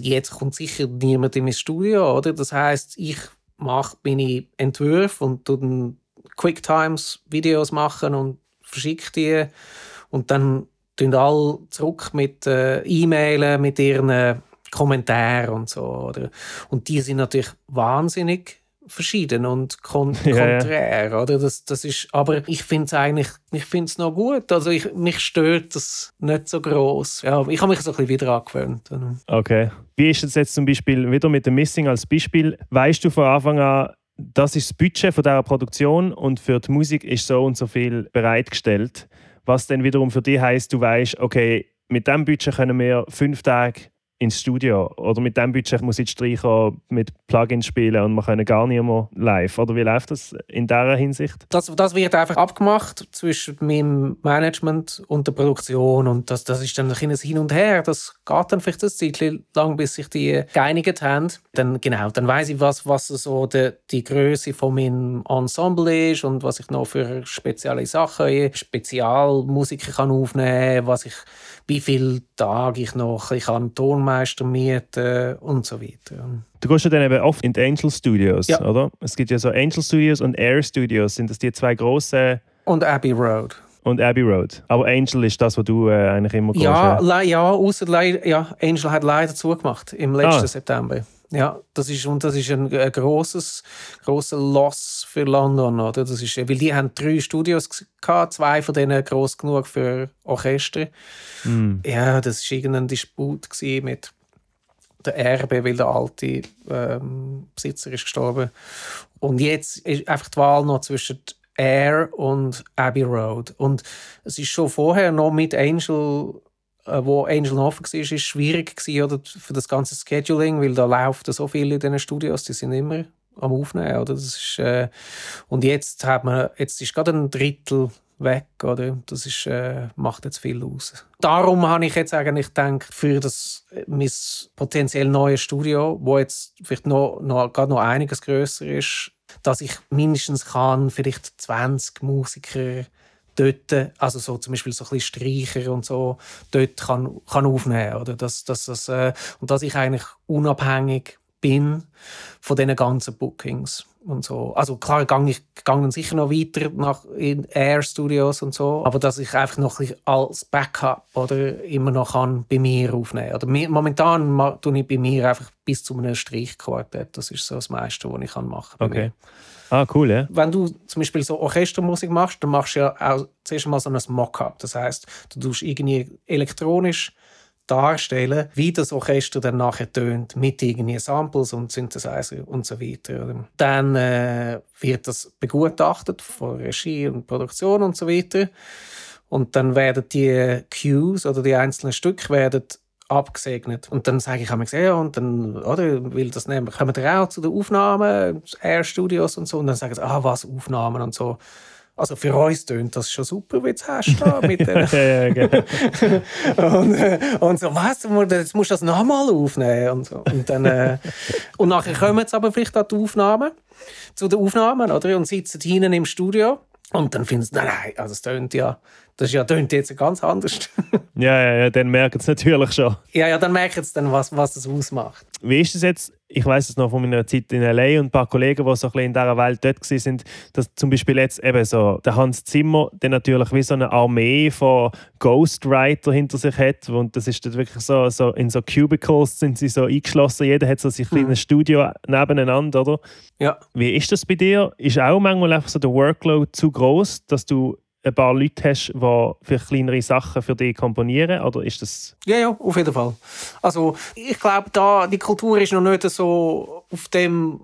jetzt kommt sicher niemand in mein Studio, oder? Das heißt, ich mache meine Entwürfe und dann Quicktimes Videos machen und verschicke die und dann tun alle zurück mit äh, E-Mailen, mit ihren Kommentare und so. Oder? Und die sind natürlich wahnsinnig verschieden und kon Ja, konträr, oder? Das, das ist, aber ich finde es eigentlich, ich finde es noch gut. Also ich, mich stört das nicht so groß. Ja, ich habe mich so ein bisschen wieder angewöhnt. Okay. Wie ist es jetzt zum Beispiel wieder mit dem Missing als Beispiel? Weißt du von Anfang an, das ist das Budget von dieser Produktion und für die Musik ist so und so viel bereitgestellt. Was dann wiederum für dich heißt, du weißt, okay, mit diesem Budget können wir fünf Tage ins Studio. Oder mit diesem Budget muss ich Streicher mit Plugins spielen und wir können gar nicht mehr live. Oder wie läuft das in dieser Hinsicht? Das, das wird einfach abgemacht zwischen meinem Management und der Produktion. Und das, das ist dann ein Hin und Her. Das geht dann vielleicht ein Zeit lang, bis sich die geeinigt haben. Dann, genau, dann weiß ich, was, was so die, die Größe von meinem Ensemble ist und was ich noch für spezielle Sachen, Spezialmusiker kann aufnehmen kann, was ich wie viele Tage ich noch ich kann Tonmeister mieten und so weiter. Du gehst ja dann eben oft in die Angel Studios, Ja. oder? Es gibt ja so Angel Studios und Air Studios. Sind das die zwei grossen Und Abbey Road. Und Abbey Road? Aber Angel ist das, was du äh, eigentlich immer gehst. Ja, ja, ausser leider, ja, Angel hat leider zugemacht im letzten Ah. September. Ja, das ist und das ist ein, ein großes großer Loss für London, oder? Das ist, weil die haben drei Studios gehabt, zwei von denen groß genug für Orchester. Hm. Ja, das war irgendein Disput mit der Erbe, weil der alte ähm, Besitzer ist gestorben. Und jetzt ist einfach die Wahl noch zwischen Air und Abbey Road. Und es ist schon vorher noch mit Angel, äh, wo Angel noch war, ist schwierig gewesen, oder, für das ganze Scheduling, weil da läuft so viel in diesen Studios, die sind immer am Aufnehmen, oder? Das ist, äh, und jetzt hat man, jetzt ist gerade ein Drittel weg, oder? Das ist, äh, macht jetzt viel aus. Darum habe ich jetzt eigentlich gedacht, für das äh, mein potenziell neues Studio, wo jetzt vielleicht noch, noch, gerade noch einiges größer ist, dass ich mindestens kann vielleicht 20 Musiker dort, also so zum Beispiel so ein bisschen Streicher und so, dort kann, kann aufnehmen, oder? Dass, dass, das, äh, und dass ich eigentlich unabhängig bin von diesen ganzen Bookings und so. Also klar, gang ich gegangen sicher noch weiter nach in Air Studios und so, aber dass ich einfach noch als Backup oder immer noch kann bei mir aufnehmen. Oder momentan tue ich bei mir einfach bis zu einem Streichquartett. Das ist so das meiste, was ich kann machen bei Okay. mir. Ah, cool, ja. Wenn du zum Beispiel so Orchestermusik machst, dann machst du ja auch zuerst mal so ein Mock-up. Das heißt, du tust irgendwie elektronisch darstellen, wie das Orchester dann nachher tönt, mit irgendwie Samples und Synthesizer und so weiter. Dann äh, wird das begutachtet von Regie und Produktion und so weiter. Und dann werden die Cues oder die einzelnen Stücke werden abgesegnet. Und dann sage ich einmal, ja, und dann, oder, will das nehmen, kommen wir auch zu den Aufnahmen, Air Studios und so, und dann sagen sie, ah, was, Aufnahmen und so. Also für uns tönt das schon super, wie du es hast da mit den genau. und, äh, und so, was, jetzt musst du das nochmal aufnehmen und so. Und, dann, äh, und nachher kommen jetzt aber vielleicht an die Aufnahmen, zu den Aufnahmen, oder? Und sitzen hinten im Studio und dann finden sie, nein, nein, also das tönt ja, das ist ja, tönt jetzt ganz anders. ja, ja, ja, dann merken sie natürlich schon. ja, ja, dann merken sie dann, was, was das ausmacht. Wie ist das jetzt? Ich weiß es noch von meiner Zeit in LA und ein paar Kollegen, die so ein bisschen in dieser Welt dort waren, dass zum Beispiel jetzt eben so der Hans Zimmer, der natürlich wie so eine Armee von Ghostwriter hinter sich hat und das ist dort wirklich so, so in so Cubicles sind sie so eingeschlossen, jeder hat so sein kleines Mhm. Studio nebeneinander, oder? Ja. Wie ist das bei dir? Ist auch manchmal einfach so der Workload zu groß, dass du ein paar Leute hast, die für kleinere Sachen für dich komponieren? Oder ist das. Ja, ja, auf jeden Fall. Also, ich glaube, da, die Kultur ist noch nicht so auf dem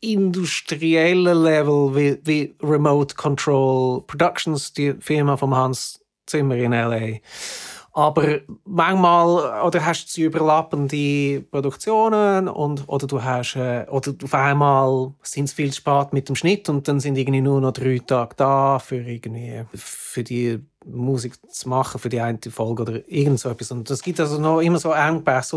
industriellen Level wie, wie Remote Control Productions, die Firma von Hans Zimmer in L.A. Aber manchmal oder hast du überlappende Produktionen und, oder du hast äh, oder auf einmal sind es viel spät mit dem Schnitt und dann sind irgendwie nur noch drei Tage da für irgendwie für die Musik zu machen für die eine Folge oder irgend so etwas. Und es gibt also noch immer so Engpässe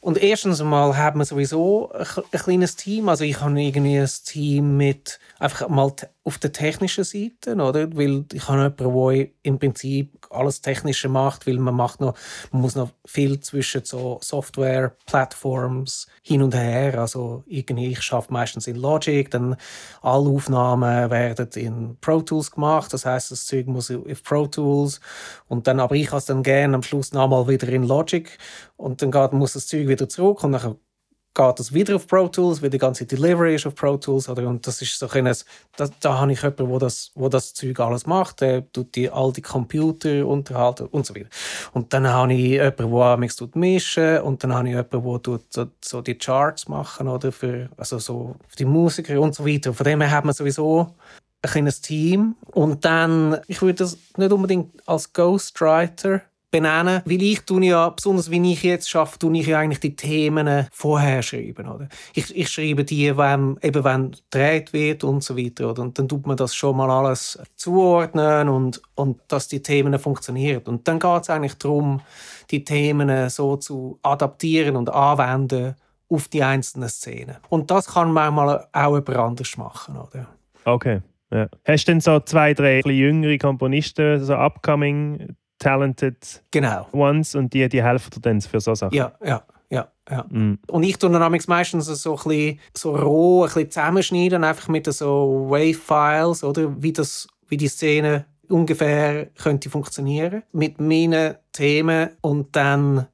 und erstens einmal hat man sowieso ein, ein kleines Team. Also ich habe irgendwie ein Team mit einfach mal auf der technischen Seite, oder? Weil ich habe jemanden, der im Prinzip alles Technische macht, weil man macht noch, man muss noch viel zwischen so Software-Plattforms hin und her. Also irgendwie, ich schaffe meistens in Logic, dann alle Aufnahmen werden in Pro Tools gemacht. Das heißt, das Zeug muss auf Pro Tools und dann, aber ich habe es dann gerne am Schluss nochmal wieder in Logic und dann geht, muss das Zeug wieder zurück und dann geht das wieder auf Pro Tools, weil die ganze Delivery ist auf Pro Tools. Oder? Und das ist so ein, das, da habe ich jemanden, wo das, wo das Zeug alles macht. Der tut die, all die Computer unterhalten und so weiter. Und dann habe ich jemanden, der mich tut mischen und dann habe ich jemanden, der so die Charts machen oder für, also so für die Musiker und so weiter. Von dem her hat man sowieso ein kleines Team. Und dann, ich würde das nicht unbedingt als Ghostwriter benennen, weil ich tue ja, besonders wie ich jetzt schaffe, tue ich ja eigentlich die Themen vorher schreiben, oder? Ich, ich schreibe die, wenn, eben wenn gedreht wird und so weiter, oder? Und dann tut man das schon mal alles zuordnen und, und dass die Themen funktionieren. Und dann geht es eigentlich darum, die Themen so zu adaptieren und anwenden auf die einzelnen Szenen. Und das kann manchmal auch jemand anders machen, oder? Okay. Ja. Hast du denn so zwei, drei jüngere Komponisten, so upcoming, talented Genau. ones und die, die helfen dir dann für so Sachen? Ja, ja, ja, ja. Mm. Und ich tue dann meistens so ein bisschen so roh, ein bisschen zusammenschneiden, einfach mit so Wave-Files, oder? Wie, das, wie die Szene ungefähr könnte funktionieren. Mit meinen Themen und dann,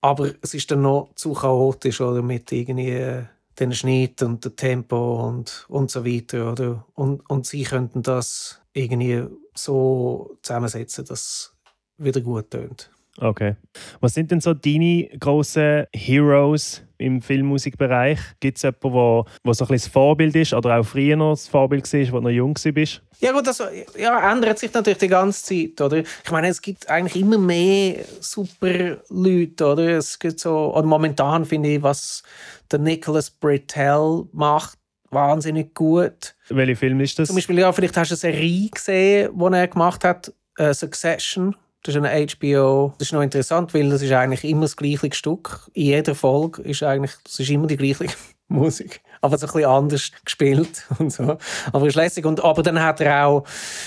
aber es ist dann noch zu chaotisch, oder? Mit irgendwie äh, den Schnitt und dem Tempo und, und so weiter, oder? Und, und sie könnten das irgendwie so zusammensetzen, dass wieder gut tönt. Okay. Was sind denn so deine grossen Heroes im Filmmusikbereich? Gibt es jemanden, wo so ein bisschen das Vorbild ist oder auch früher noch das Vorbild war, als du noch jung warst? Ja gut, das ja, ändert sich natürlich die ganze Zeit, oder? Ich meine, es gibt eigentlich immer mehr super Leute, oder? Es gibt so, und momentan finde ich, was der Nicholas Britell macht, wahnsinnig gut. Welcher Film ist das? Zum Beispiel, ja, vielleicht hast du eine Serie gesehen, die er gemacht hat, äh, Succession. Das ist eine HBO. Das ist noch interessant, weil das ist eigentlich immer das gleiche Stück. In jeder Folge ist eigentlich, das ist immer die gleiche Musik, aber so ein bisschen anders gespielt und so. Aber ist lässig. Und, aber dann hat er auch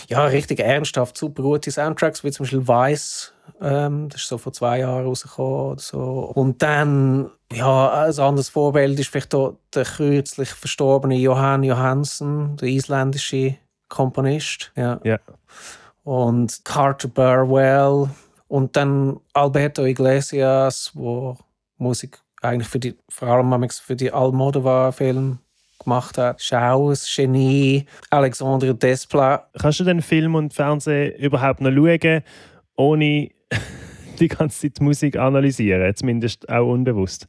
ja, richtig ernsthaft super gute Soundtracks, wie zum Beispiel Vice. Ähm, das ist so vor zwei Jahren rausgekommen so. Und dann, ja, ein anderes Vorbild ist vielleicht auch der kürzlich verstorbene Johann Johansen, der isländische Komponist. Ja. Ja. Und Carter Burwell und dann Alberto Iglesias, wo Musik eigentlich für die, vor allem für die Almodovar-Filme gemacht hat. Ein Genie. Alexandre Desplat. Kannst du den Film und Fernsehen überhaupt noch schauen, ohne die ganze Zeit die Musik analysieren? Zumindest auch unbewusst.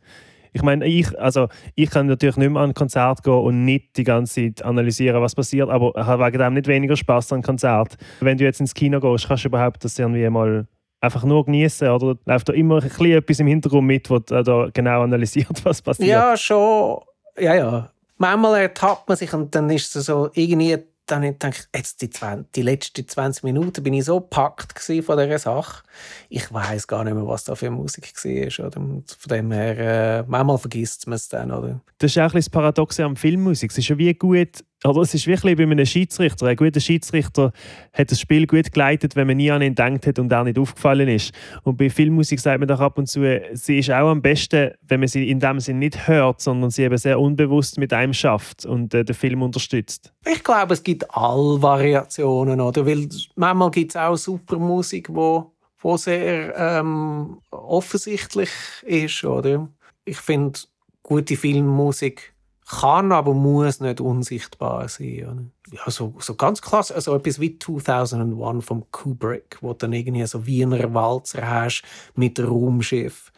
Ich meine, ich, also, ich kann natürlich nicht mehr an ein Konzert gehen und nicht die ganze Zeit analysieren, was passiert, aber ich habe wegen dem nicht weniger Spaß an Konzert. Wenn du jetzt ins Kino gehst, kannst du überhaupt das irgendwie mal einfach nur genießen oder läuft da immer ein etwas im Hintergrund mit, wo da da genau analysiert, was passiert? Ja, schon. Ja, ja. Manchmal ertappt man sich und dann ist es so irgendwie dann denke ich, jetzt die, 20, die letzten 20 Minuten bin ich so gepackt von dieser Sache. Ich weiß gar nicht mehr, was da für Musik war. Oder? von dem her, äh, manchmal vergisst man es dann. Oder? Das ist auch ein das Paradoxe am Filmmusik. Es ist ja wie gut oder es ist wirklich bei einem Schiedsrichter. Ein guter Schiedsrichter hat das Spiel gut geleitet, wenn man nie an ihn gedacht hat und er nicht aufgefallen ist. Und bei Filmmusik sagt man doch ab und zu, sie ist auch am besten, wenn man sie in dem Sinne nicht hört, sondern sie eben sehr unbewusst mit einem schafft und äh, den Film unterstützt. Ich glaube, es gibt alle Variationen, oder? Weil manchmal gibt es auch super Musik, wo, wo sehr ähm, offensichtlich ist, oder? Ich finde gute Filmmusik kann, aber muss nicht unsichtbar sein. Ja, so, so ganz klasse, also etwas wie 2001 vom Kubrick, wo dann irgendwie so Wiener Walzer hast mit Raumschiff.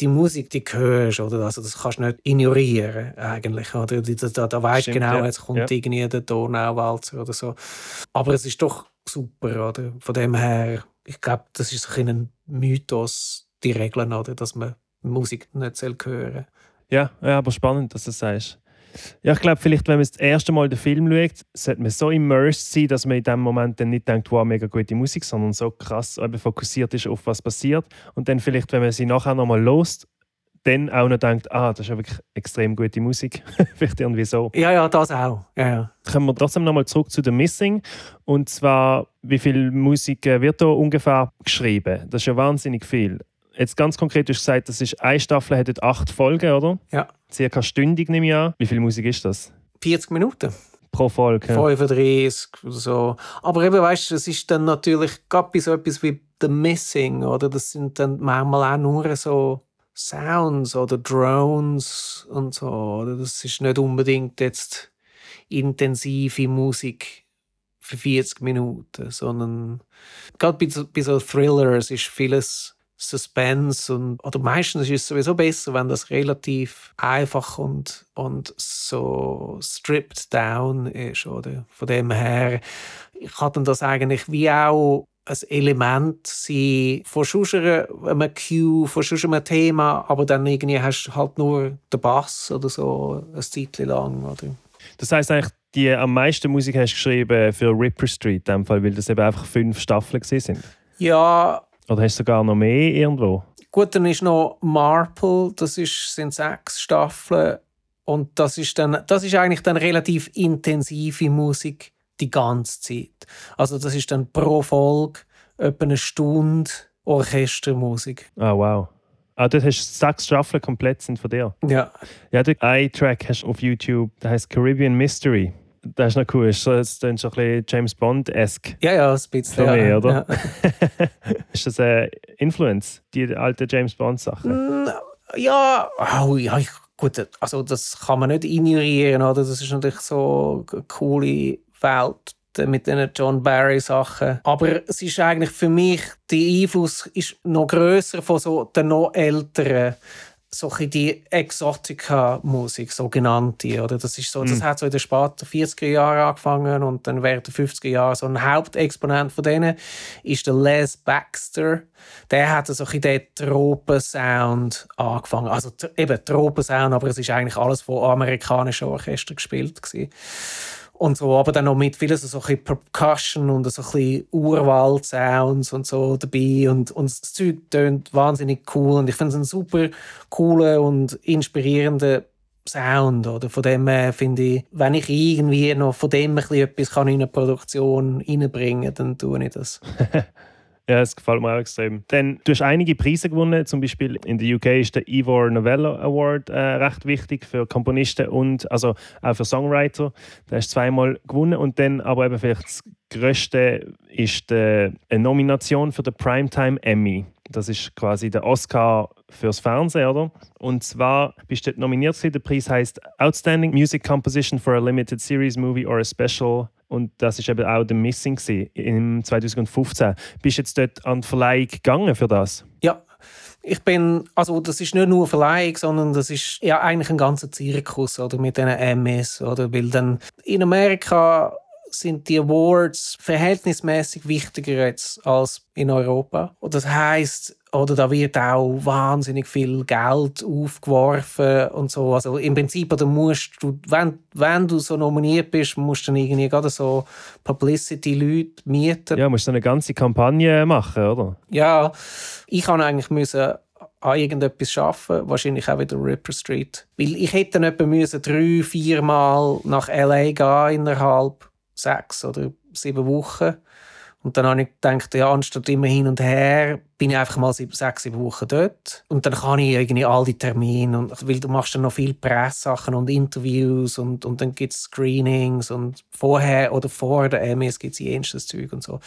Die Musik, die hörst, oder? Also das kannst du nicht ignorieren, eigentlich, oder? Da, da, da weißt du genau, jetzt kommt ja. irgendwie der Donauwalzer oder so. Aber es ist doch super, oder? Von dem her, ich glaube, das ist ein Mythos, die Regeln, oder? Dass man Musik nicht hören soll. Ja, ja, aber spannend, dass du das sagst. Ja, ich glaube, vielleicht, wenn man das erste Mal den Film schaut, sollte man so immersed sein, dass man in dem Moment dann nicht denkt, wow, mega gute Musik, sondern so krass eben fokussiert ist auf was passiert. Und dann vielleicht, wenn man sie nachher nochmal lost, dann auch noch denkt, ah, das ist ja wirklich extrem gute Musik. vielleicht irgendwie so. Ja, ja, das auch. Ja, ja. Kommen wir trotzdem nochmal zurück zu The Missing. Und zwar, wie viel Musik äh, wird da ungefähr geschrieben? Das ist ja wahnsinnig viel jetzt ganz konkret, du hast gesagt, das ist eine Staffel, hat acht Folgen, oder? Ja. Circa stündig nehme ich an. Wie viel Musik ist das? 40 Minuten. Pro Folge. Ja. 35 oder so. Aber eben, weißt du, es ist dann natürlich gerade bei so etwas wie The Missing, oder? Das sind dann manchmal auch nur so Sounds oder Drones und so, oder? Das ist nicht unbedingt jetzt intensive Musik für 40 Minuten, sondern gerade bei so, bei so Thrillers ist vieles Suspense und oder meistens ist es sowieso besser, wenn das relativ einfach und, und so stripped down ist, oder? Von dem her kann dann das eigentlich wie auch ein Element sein von einem Cue, von einem Thema, aber dann irgendwie hast du halt nur den Bass oder so ein Zeit lang, oder? Das heißt eigentlich, die am meisten Musik hast du geschrieben für Ripper Street, in dem Fall, weil das eben einfach fünf Staffeln sind. Ja, oder hast du sogar noch mehr irgendwo? Gut, dann ist noch Marple, das ist, sind sechs Staffeln. Und das ist, dann, das ist eigentlich dann relativ intensive Musik die ganze Zeit. Also das ist dann pro Folge etwa eine Stunde Orchestermusik. Ah, oh, wow. Ah, dort hast du sechs Staffeln komplett sind von dir. Ja. Ja, du einen Track hast du auf YouTube, der heißt Caribbean Mystery. Das ist noch cool. Es ist so ein bisschen James Bond-esque. Ja, ja, ein bisschen. Für mich, ja. oder? Ja. ist das eine Influence, die alte James Bond-Sachen? Mm, ja, oh, ja, gut. Also, das kann man nicht ignorieren, oder? Das ist natürlich so eine coole Welt mit den John Barry Sachen. Aber es ist eigentlich für mich, der Einfluss ist noch größer von so den noch älteren so die Exotica-Musik, sogenannte, oder? Das ist so, das mm. hat so in den späten 40er Jahren angefangen und dann während der 50er Jahre so ein Hauptexponent von denen ist der Les Baxter. Der hat so ein den Tropensound angefangen. Also eben Tropensound, aber es ist eigentlich alles von amerikanischen Orchestern gespielt gewesen und so, aber dann noch mit vielen so, so Percussion und so ein Urwald-Sounds und so dabei und, und das Zeug tönt wahnsinnig cool und ich finde es einen super coolen und inspirierenden Sound, oder? Von dem äh, finde ich, wenn ich irgendwie noch von dem ein etwas kann in eine Produktion reinbringen kann, dann tue ich das. Ja, es gefällt mir auch extrem. Denn du hast einige Preise gewonnen, zum Beispiel in der UK ist der Ivor Novello Award äh, recht wichtig für Komponisten und also auch für Songwriter. Der hast zweimal gewonnen und dann aber eben vielleicht das Größte ist die, eine Nomination für den Primetime Emmy. Das ist quasi der Oscar fürs Fernsehen, oder? Und zwar bist du nominiert. Der Preis heißt Outstanding Music Composition for a Limited Series Movie or a Special und das ist eben auch der Missing im 2015. Bist du jetzt dort an die Verleihung gegangen für das? Ja, ich bin, also das ist nicht nur Verleihung, sondern das ist ja eigentlich ein ganzer Zirkus oder mit diesen MS oder weil dann in Amerika sind die Awards verhältnismäßig wichtiger jetzt als in Europa. Und das heißt, oder da wird auch wahnsinnig viel Geld aufgeworfen und so. Also im Prinzip, oder musst du, wenn, wenn du so nominiert bist, musst du dann irgendwie gerade so Publicity-Leute mieten. Ja, musst du eine ganze Kampagne machen, oder? Ja, ich kann eigentlich müssen an irgendetwas arbeiten, wahrscheinlich auch wieder Ripper Street. Weil ich hätte dann etwa müssen drei, vier Mal nach L.A. gehen innerhalb sechs oder sieben Wochen. Und dann habe ich gedacht, ja, anstatt immer hin und her, bin ich einfach mal sechs, sieben Wochen dort. Und dann kann ich irgendwie all die Termine, und, weil du machst dann noch viele Presssachen und Interviews und, und dann gibt es Screenings und vorher oder vor der Emmys gibt es jenstes Zeug und so.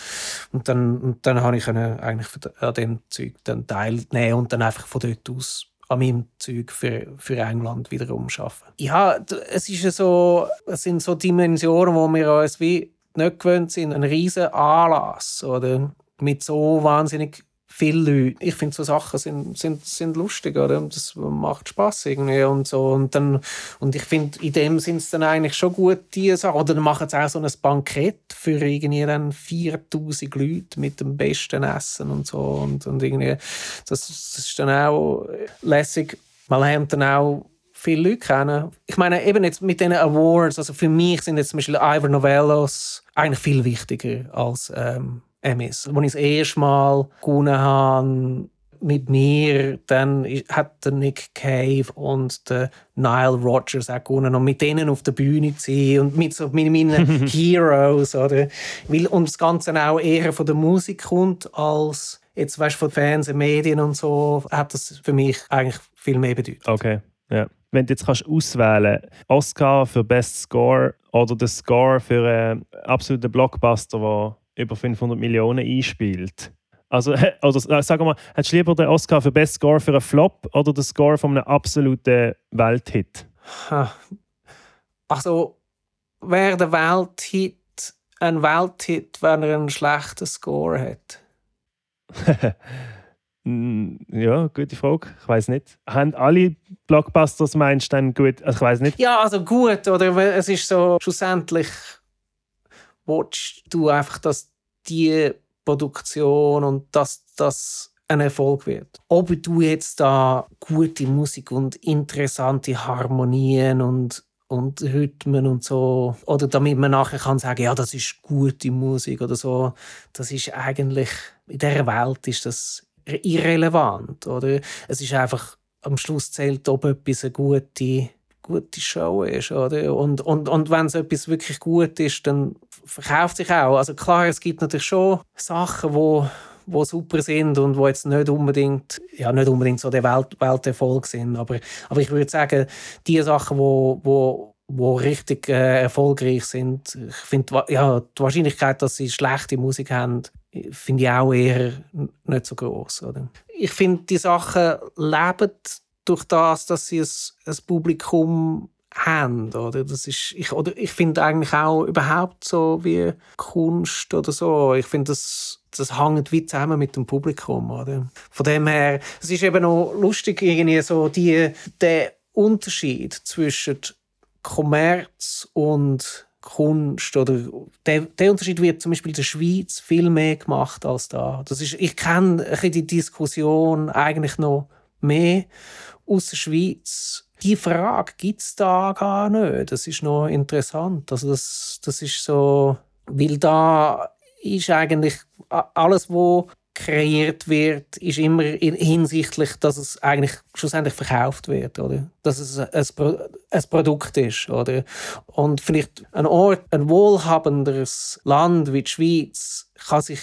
Und dann, und dann habe ich eigentlich an dem Zeug dann teilnehmen und dann einfach von dort aus an meinem Zeug für, für England wiederum arbeiten. Ja, es, ist so, es sind so Dimensionen, wo wir uns wie nicht gewöhnt sind, ein riesen Anlass oder mit so wahnsinnig vielen Leuten. Ich finde, so Sachen sind, sind, sind lustig, oder? Das macht Spaß irgendwie und so. Und, dann, und ich finde, in dem sind es dann eigentlich schon gut, die Sachen. Oder dann machen sie auch so ein Bankett für irgendwie dann 4000 Leute mit dem besten Essen und so. Und, und irgendwie, das, das ist dann auch lässig. Man lernt dann auch viele Leute kennen. Ich meine, eben jetzt mit diesen Awards, also für mich sind jetzt zum Beispiel Ivor Novellos eigentlich viel wichtiger als ähm, Emmys. Als ich das erste Mal gewonnen habe, mit mir, dann hat der Nick Cave und der Nile Rogers auch gewonnen und mit denen auf der Bühne zu sein und mit, so, mit meinen Heroes, oder? Weil, und das Ganze auch eher von der Musik kommt, als jetzt, weißt, von Fernsehen, Medien und so, hat das für mich eigentlich viel mehr bedeutet. Okay, ja wenn du jetzt kannst auswählen Oscar für Best Score oder den Score für einen absoluten Blockbuster, der über 500 Millionen einspielt. Also, oder sagen wir mal, hättest du lieber den Oscar für Best Score für einen Flop oder den Score von einem absoluten Welthit? Also, wäre der Welthit ein Welthit, wenn er einen schlechten Score hat? Ja, gute Frage. Ich weiß nicht. Haben alle Blockbusters meinst du dann gut? Also ich weiß nicht. Ja, also gut, oder es ist so, schlussendlich willst du einfach, dass die Produktion und dass das ein Erfolg wird. Ob du jetzt da gute Musik und interessante Harmonien und und Rhythmen und so oder damit man nachher kann sagen ja das ist gute Musik oder so das ist eigentlich in der Welt ist das irrelevant. Oder? Es ist einfach, am Schluss zählt, ob etwas eine gute, gute Show ist. Oder? Und, und, und wenn es etwas wirklich gut ist, dann verkauft sich auch. Also klar, es gibt natürlich schon Sachen, wo wo super sind und wo jetzt nicht unbedingt ja nicht unbedingt so der Welt, Welterfolg sind aber aber ich würde sagen die Sachen wo wo wo richtig äh, erfolgreich sind ich finde ja die Wahrscheinlichkeit dass sie schlechte Musik haben finde ich auch eher nicht so groß. Ich finde, die Sachen leben durch das, dass sie ein, ein Publikum haben. Oder? Das ist, ich, ich finde eigentlich auch überhaupt so wie Kunst oder so. Ich finde, das, das hängt wie zusammen mit dem Publikum. Oder? Von dem her, es ist eben noch lustig, irgendwie so die, der Unterschied zwischen Kommerz und Kunst oder der, der Unterschied wird zum Beispiel in der Schweiz viel mehr gemacht als da. Das ist, ich kenne die Diskussion eigentlich noch mehr aus der Schweiz. Die Frage gibt es da gar nicht. Das ist noch interessant. Also das, das ist so, weil da ist eigentlich alles, wo kreiert wird, ist immer hinsichtlich, dass es eigentlich schlussendlich verkauft wird, oder? Dass es ein, Pro ein Produkt ist, oder? Und vielleicht ein Ort, ein wohlhabenderes Land wie die Schweiz kann sich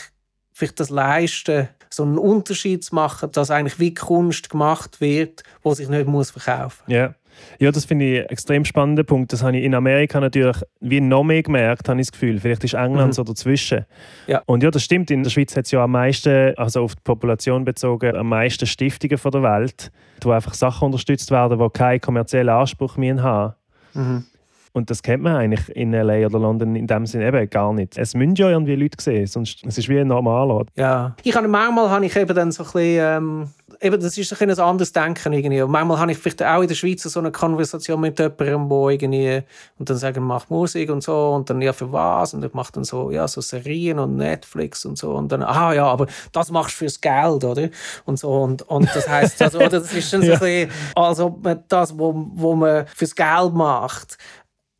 vielleicht das leisten, so einen Unterschied zu machen, dass eigentlich wie Kunst gemacht wird, wo sich nicht muss verkaufen. Ja. Yeah. Ja, das finde ich einen extrem spannenden Punkt. Das habe ich in Amerika natürlich wie noch mehr gemerkt, habe ich das Gefühl. Vielleicht ist England mhm. so dazwischen. Ja. Und ja, das stimmt. In der Schweiz hat es ja am meisten, also auf die Population bezogen, am meisten Stiftungen von der Welt, wo einfach Sachen unterstützt werden, die keinen kommerziellen Anspruch mehr haben. Mhm. Und das kennt man eigentlich in LA oder London in dem Sinne eben gar nicht. Es müssen ja irgendwie Leute sehen, sonst es ist wie ein normaler. Ja. Ich habe manchmal habe ich eben dann so ein bisschen, ähm, eben, das ist ein, ein anderes Denken irgendwie. Und manchmal habe ich vielleicht auch in der Schweiz so eine Konversation mit jemandem, wo irgendwie, und dann sagen, mach Musik und so, und dann, ja, für was? Und ich mache dann so, ja, so Serien und Netflix und so, und dann, ah, ja, aber das machst du fürs Geld, oder? Und so, und, und das heisst, also, das ist dann so ja. ein bisschen, also das, wo, wo man fürs Geld macht,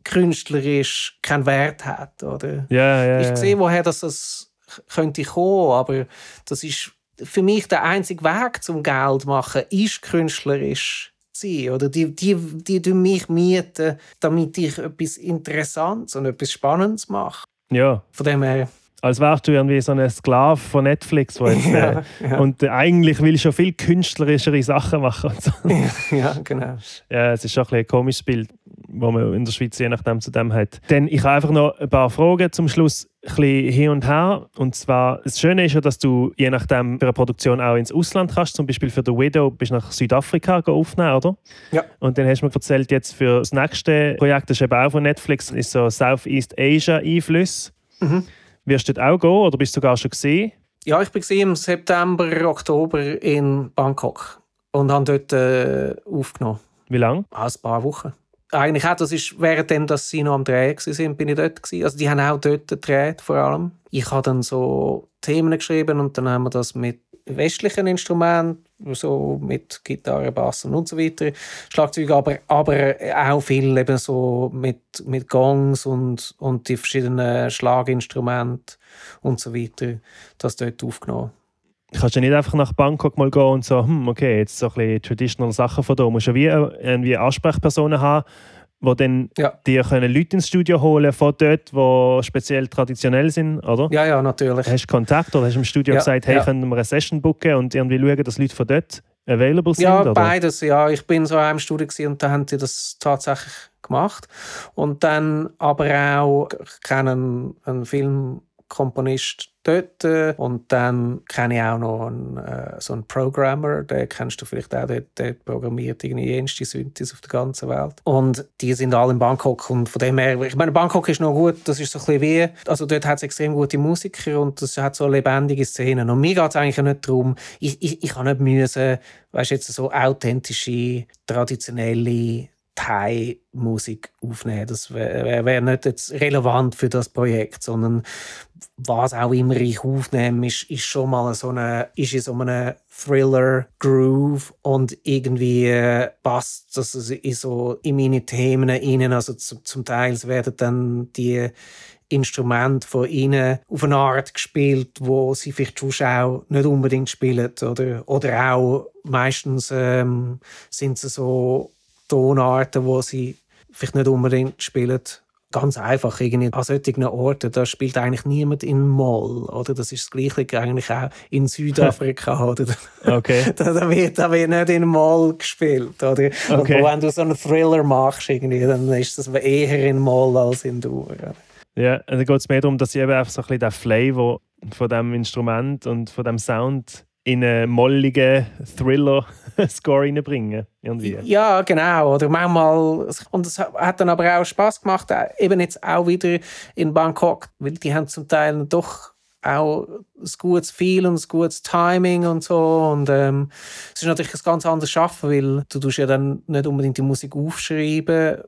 künstlerisch keinen Wert hat, oder? Ja, ja, ich sehe, woher das, das könnte kommen, aber das ist für mich der einzige Weg zum Geld machen, ist künstlerisch zu sein. Oder die, die, die, die mich mieten, damit ich etwas Interessantes und etwas Spannendes mache. Ja. Von dem her als wärst du irgendwie so ein Sklave von Netflix. Wo jetzt, ja, äh, ja. Und eigentlich will ich schon viel künstlerischere Sachen machen. So. Ja, ja, genau. Ja, es ist schon ein, ein komisches Bild, das man in der Schweiz je nachdem zu dem hat. Dann, ich habe einfach noch ein paar Fragen zum Schluss ein bisschen hin und her. Und zwar, das Schöne ist ja, dass du je nachdem für eine Produktion auch ins Ausland kannst. Zum Beispiel für The Widow bist du nach Südafrika aufnehmen, oder? Ja. Und dann hast du mir erzählt, jetzt für das nächste Projekt, das ist eben auch von Netflix, ist so Southeast Asia Einfluss. Mhm. Wirst du dort auch gehen oder bist du sogar schon gesehen? Ja, ich bin im September, Oktober in Bangkok und habe dort äh, aufgenommen. Wie lange? Ah, ein paar Wochen. Eigentlich auch, das ist währenddem, dass sie noch am Drehen waren, bin ich dort gewesen. Also die haben auch dort gedreht, vor allem. Ich habe dann so Themen geschrieben und dann haben wir das mit westlichen Instrumenten, so mit Gitarre, Bass und so weiter, Schlagzeug, aber, aber auch viel eben so mit, mit Gongs und, und die verschiedenen Schlaginstrumente und so weiter, das dort aufgenommen. Kannst du nicht einfach nach Bangkok mal gehen und so, hm, okay, jetzt so ein bisschen traditional Sachen von da. Du musst ja wie irgendwie Ansprechpersonen haben, wo dann ja. dir können Leute ins Studio holen von dort, die speziell traditionell sind, oder? Ja, ja, natürlich. Hast du Kontakt oder hast du im Studio ja, gesagt, hey, ja. können wir eine Session booken und irgendwie schauen, dass Leute von dort available sind? Ja, oder? beides, ja. Ich bin so in einem Studio und da haben die das tatsächlich gemacht. Und dann aber auch, ich kenne einen, einen Filmkomponist dort. Und dann kenne ich auch noch einen, äh, so einen Programmer, den kennst du vielleicht auch, der, der programmiert irgendwie jenste Synthes auf der ganzen Welt. Und die sind alle in Bangkok und von dem her, ich meine, Bangkok ist noch gut, das ist so ein bisschen wie, also dort hat es extrem gute Musiker und das hat so lebendige Szenen. Und mir geht es eigentlich nicht darum, ich, ich, ich kann nicht müssen, weißt jetzt so authentische, traditionelle Thai-Musik aufnehmen. Das wäre wär nicht jetzt relevant für das Projekt, sondern was auch immer ich aufnehme, ist, ist schon mal so eine, ist in so einem Thriller-Groove und irgendwie äh, passt das in, so in meine Themen rein. Also zum, zum Teil werden dann die Instrumente von ihnen auf eine Art gespielt, wo sie vielleicht die Zuschauer nicht unbedingt spielen. Oder, oder auch meistens ähm, sind sie so Tonarten, wo sie vielleicht nicht unbedingt spielen. Ganz einfach, irgendwie an solchen Orten, da spielt eigentlich niemand in Moll, oder? Das ist das Gleiche eigentlich auch in Südafrika, oder? Okay. da, da, wird, da wird nicht in Moll gespielt, oder? Okay. Und wenn du so einen Thriller machst, irgendwie, dann ist das eher in Moll als in Dur. Ja, und dann geht es mehr darum, dass sie eben einfach so ein bisschen den Flavor von dem Instrument und von dem Sound in einen molligen Thriller-Score reinbringen. Irgendwie. Ja, genau. Oder manchmal, und es hat dann aber auch Spaß gemacht, äh, eben jetzt auch wieder in Bangkok, weil die haben zum Teil doch auch ein gutes Feel und ein gutes Timing und so. Und ähm, es ist natürlich ein ganz anderes Schaffen, weil du ja dann nicht unbedingt die Musik aufschreiben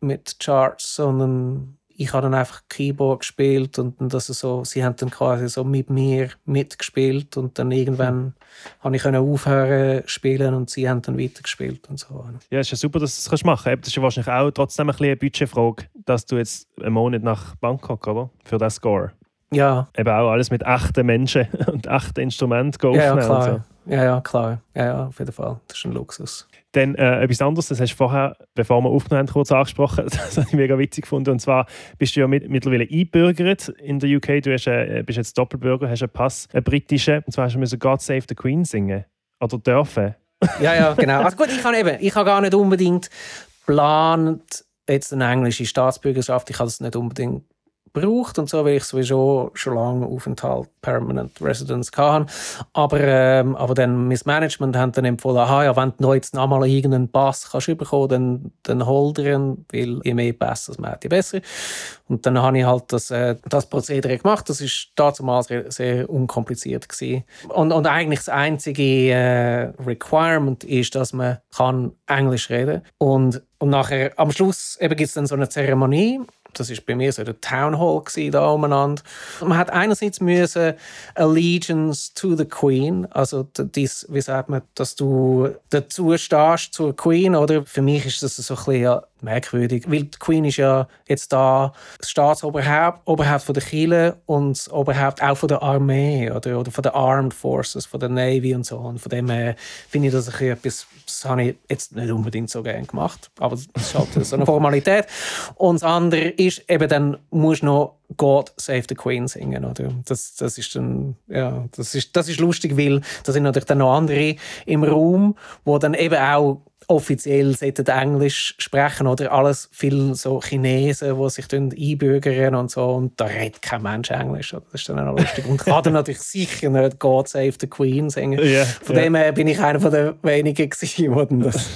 mit Charts, sondern ich habe dann einfach Keyboard gespielt und das so, sie haben dann quasi so mit mir mitgespielt und dann irgendwann mhm. habe ich aufhören spielen und sie haben dann weitergespielt und so. Ja, es ist ja super, dass du das machen kannst. Das ist ja wahrscheinlich auch trotzdem ein eine Budgetfrage, dass du jetzt einen Monat nach Bangkok, oder? Für das Score. Ja. Eben auch alles mit echten Menschen und echten Instrumenten ja, ja, klar. Ja, ja, klar. Ja, ja, auf jeden Fall. Das ist ein Luxus. Dann äh, etwas anderes, das hast du vorher, bevor wir aufgenommen haben, kurz angesprochen. Das habe ich mega witzig gefunden. Und zwar bist du ja mit, mittlerweile eingebürgert in der UK. Du hast, äh, bist jetzt Doppelbürger, hast einen Pass, einen britischen. Und zwar hast du God Save the Queen singen. Oder dürfen. Ja, ja, genau. Also gut, ich habe eben, ich habe gar nicht unbedingt geplant, jetzt eine englische Staatsbürgerschaft. Ich habe das nicht unbedingt gebraucht und so, weil ich sowieso schon lange Aufenthalt, Permanent Residence hatte. Aber, ähm, aber dann mein Management hat dann empfohlen, aha, ja, wenn du noch jetzt nochmal irgendeinen Pass kannst bekommen, dann, dann hol dir ihn, weil je mehr Pass das man je besser. Und dann habe ich halt das, äh, das Prozedere gemacht. Das war damals sehr, sehr unkompliziert gewesen. Und, und eigentlich das einzige äh, Requirement ist, dass man kann Englisch reden und und nachher, am Schluss gibt es dann so eine Zeremonie. Das war bei mir so der Town Hall da umeinander. Man hat einerseits müssen Allegiance to the Queen, also dies, wie sagt man, dass du dazu stehst zur Queen, oder? Für mich ist das so ein bisschen, merkwürdig, weil die Queen ist ja jetzt da das Staatsoberhaupt Oberhaupt von der Kirche und das Oberhaupt auch von der Armee oder, oder von der Armed Forces, von der Navy und so. Und von dem her finde ich das ein etwas, das habe ich jetzt nicht unbedingt so gerne gemacht, aber das ist halt so eine Formalität. Und das andere ist eben, dann musst du noch God Save the Queen singen. Oder? Das, das, ist dann, ja, das, ist, das ist lustig, weil da sind natürlich dann noch andere im Raum, wo dann eben auch offiziell Englisch sprechen oder alles viel so Chinesen, die sich einbürgern und so und da redet kein Mensch Englisch. Das ist dann auch lustig. Und kann dann natürlich sicher nicht God Save the Queen singen. Yeah, Von yeah. dem her bin ich einer der wenigen gewesen, der das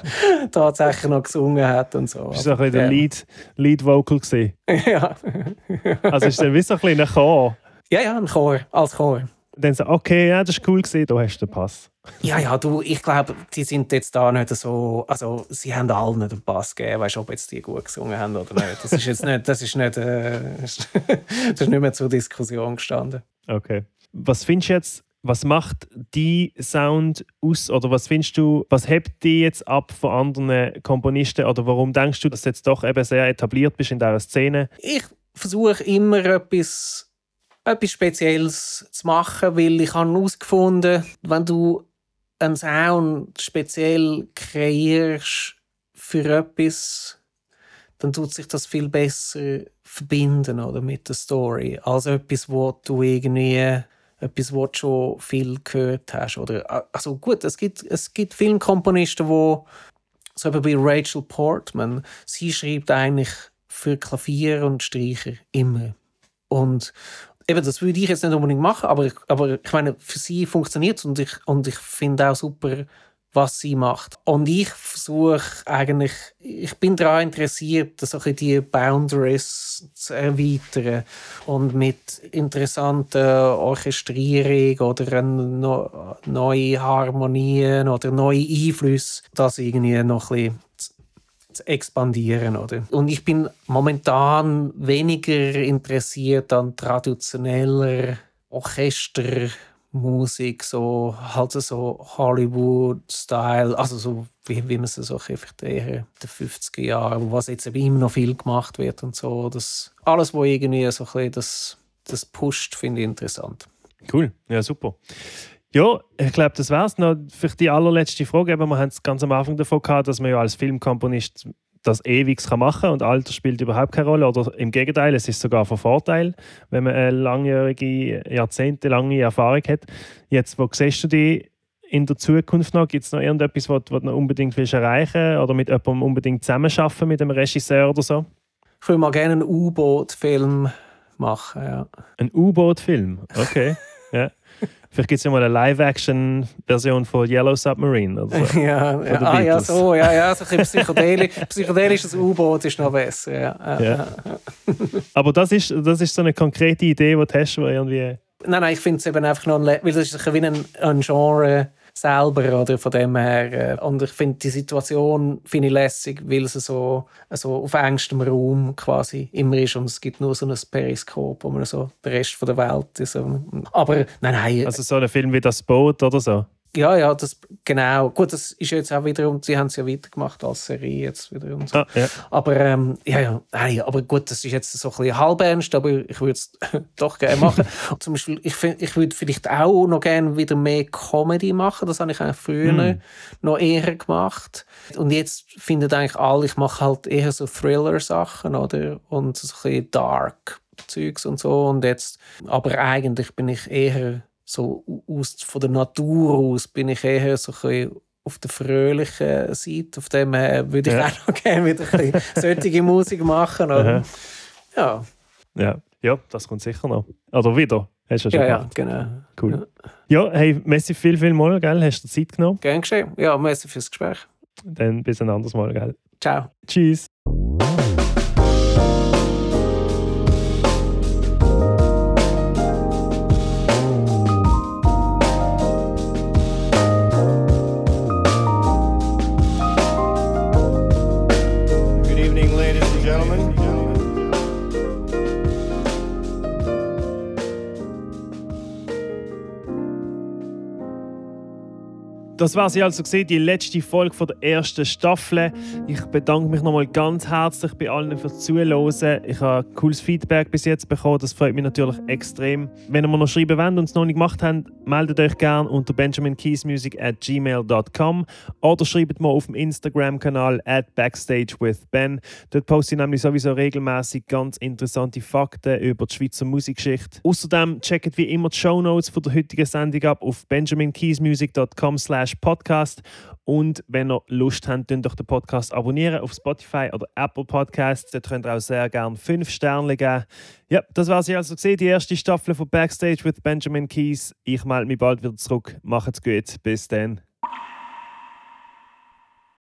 tatsächlich noch gesungen hat und so. Bist du ein bisschen der Lead, Lead Vocal gewesen? ja. Also ist dann wie so ein bisschen ein Chor? Ja, ja, ein Chor, als Chor dann so, okay, ja, das ist cool gewesen, du hast den Pass. Ja, ja, du, ich glaube, die sind jetzt da nicht so, also sie haben allen nicht den Pass gegeben, weißt du, ob jetzt die gut gesungen haben oder nicht. Das ist jetzt nicht, das ist nicht, äh, das ist nicht mehr zur Diskussion gestanden. Okay. Was findest du jetzt, was macht die Sound aus oder was findest du, was hebt die jetzt ab von anderen Komponisten oder warum denkst du, dass du jetzt doch eben sehr etabliert bist in dieser Szene? Ich versuche immer etwas etwas Spezielles zu machen, weil ich habe herausgefunden, wenn du einen Sound speziell kreierst für etwas, dann tut sich das viel besser verbinden oder, mit der Story, als etwas, wo du irgendwie etwas, was du schon viel gehört hast. Oder, also gut, es gibt, es gibt Filmkomponisten, wo so wie Rachel Portman, sie schreibt eigentlich für Klavier und Streicher immer. Und, eben, das würde ich jetzt nicht unbedingt machen, aber, aber ich meine, für sie funktioniert es und ich, und ich finde auch super, was sie macht. Und ich versuche eigentlich, ich bin daran interessiert, so die Boundaries zu erweitern und mit interessanten Orchestrierung oder neue Harmonien oder neue Einflüsse das irgendwie noch ein bisschen expandieren. Oder? Und ich bin momentan weniger interessiert an traditioneller Orchestermusik, so halt so Hollywood-Style, also so wie, wie man es so in den 50er Jahren, was jetzt eben immer noch viel gemacht wird und so. Das, alles, was irgendwie so ein bisschen das, das pusht, finde ich interessant. Cool, ja super. Ja, ich glaube, das wäre es noch. Für die allerletzte Frage. Eben, wir haben es ganz am Anfang davon gehabt, dass man ja als Filmkomponist das ewig machen kann und Alter spielt überhaupt keine Rolle. Oder im Gegenteil, es ist sogar von Vorteil, wenn man eine langjährige, jahrzehntelange Erfahrung hat. Jetzt, wo siehst du die in der Zukunft noch? Gibt es noch irgendetwas, was, was du unbedingt willst erreichen oder mit jemandem unbedingt zusammenarbeiten, mit einem Regisseur oder so? Ich würde mal gerne einen U-Boot-Film machen, ja. Ein U-Boot-Film? Okay, ja. Vielleicht gibt es ja mal eine Live-Action-Version von Yellow Submarine. Oder so. ja, ja. Ah, ja, so, ja, ja, so ein psychedelisch, psychedelisches U-Boot ist noch besser. Ja. ja. Aber das ist, das ist so eine konkrete Idee, die du hast, die irgendwie. Nein, nein, ich finde es eben einfach noch, weil das ist ein, ein Genre selber oder von dem her. Äh, und ich finde die Situation finde ich lässig, weil es so, so auf engstem Raum quasi immer ist und es gibt nur so ein Periskop, wo man so den Rest von der Welt ist. Aber nein, nein. Also so ein Film wie das Boot oder so? Ja, ja, das, genau. Gut, das ist jetzt auch wiederum, sie haben es ja weitergemacht als Serie jetzt wieder und so. Ah, ja. Aber, ähm, ja, ja, nein, aber gut, das ist jetzt so ein bisschen halb ernst, aber ich würde es doch gerne machen. Zum Beispiel, ich, ich würde vielleicht auch noch gerne wieder mehr Comedy machen, das habe ich eigentlich früher mm. noch eher gemacht. Und jetzt finden eigentlich alle, ich mache halt eher so Thriller-Sachen, oder? Und so ein bisschen Dark Zeugs und so. Und jetzt, aber eigentlich bin ich eher so aus, von der Natur aus bin ich eher so ein auf der fröhlichen Seite. Auf dem äh, würde ich ja. auch noch gerne wieder ein solche Musik machen. Oder? Ja. Ja. ja, das kommt sicher noch. Oder wieder. Hast du ja schon Ja, ja, gemacht. genau. Cool. Ja, hey, Messi viel, viel mal, gell? Hast du Zeit genommen? Gern geschehen. Ja, merci fürs Gespräch. Dann bis ein anderes Mal, gell? Ciao. Tschüss. Das war sie also gesehen, die letzte Folge von der ersten Staffel. Ich bedanke mich nochmal ganz herzlich bei allen fürs Zuhören. Ich habe cooles Feedback bis jetzt bekommen. Das freut mich natürlich extrem. Wenn ihr mir noch schreiben wollt und es noch nicht gemacht habt, meldet euch gerne unter benjaminkeysmusic oder schreibt mir auf dem Instagram-Kanal at backstagewithben. Dort poste ich nämlich sowieso regelmäßig ganz interessante Fakten über die Schweizer Musikgeschichte. Außerdem checkt wie immer die Shownotes von der heutigen Sendung ab auf benjaminkeysmusic.com slash podcast und wenn ihr Lust habt, könnt doch den Podcast abonnieren auf Spotify oder Apple Podcasts. Dort könnt ihr auch sehr gerne 5 Sterne geben. Ja, das war sie also gesehen, die erste Staffel von Backstage with Benjamin Keys. Ich melde mich bald wieder zurück. Macht's gut. Bis dann.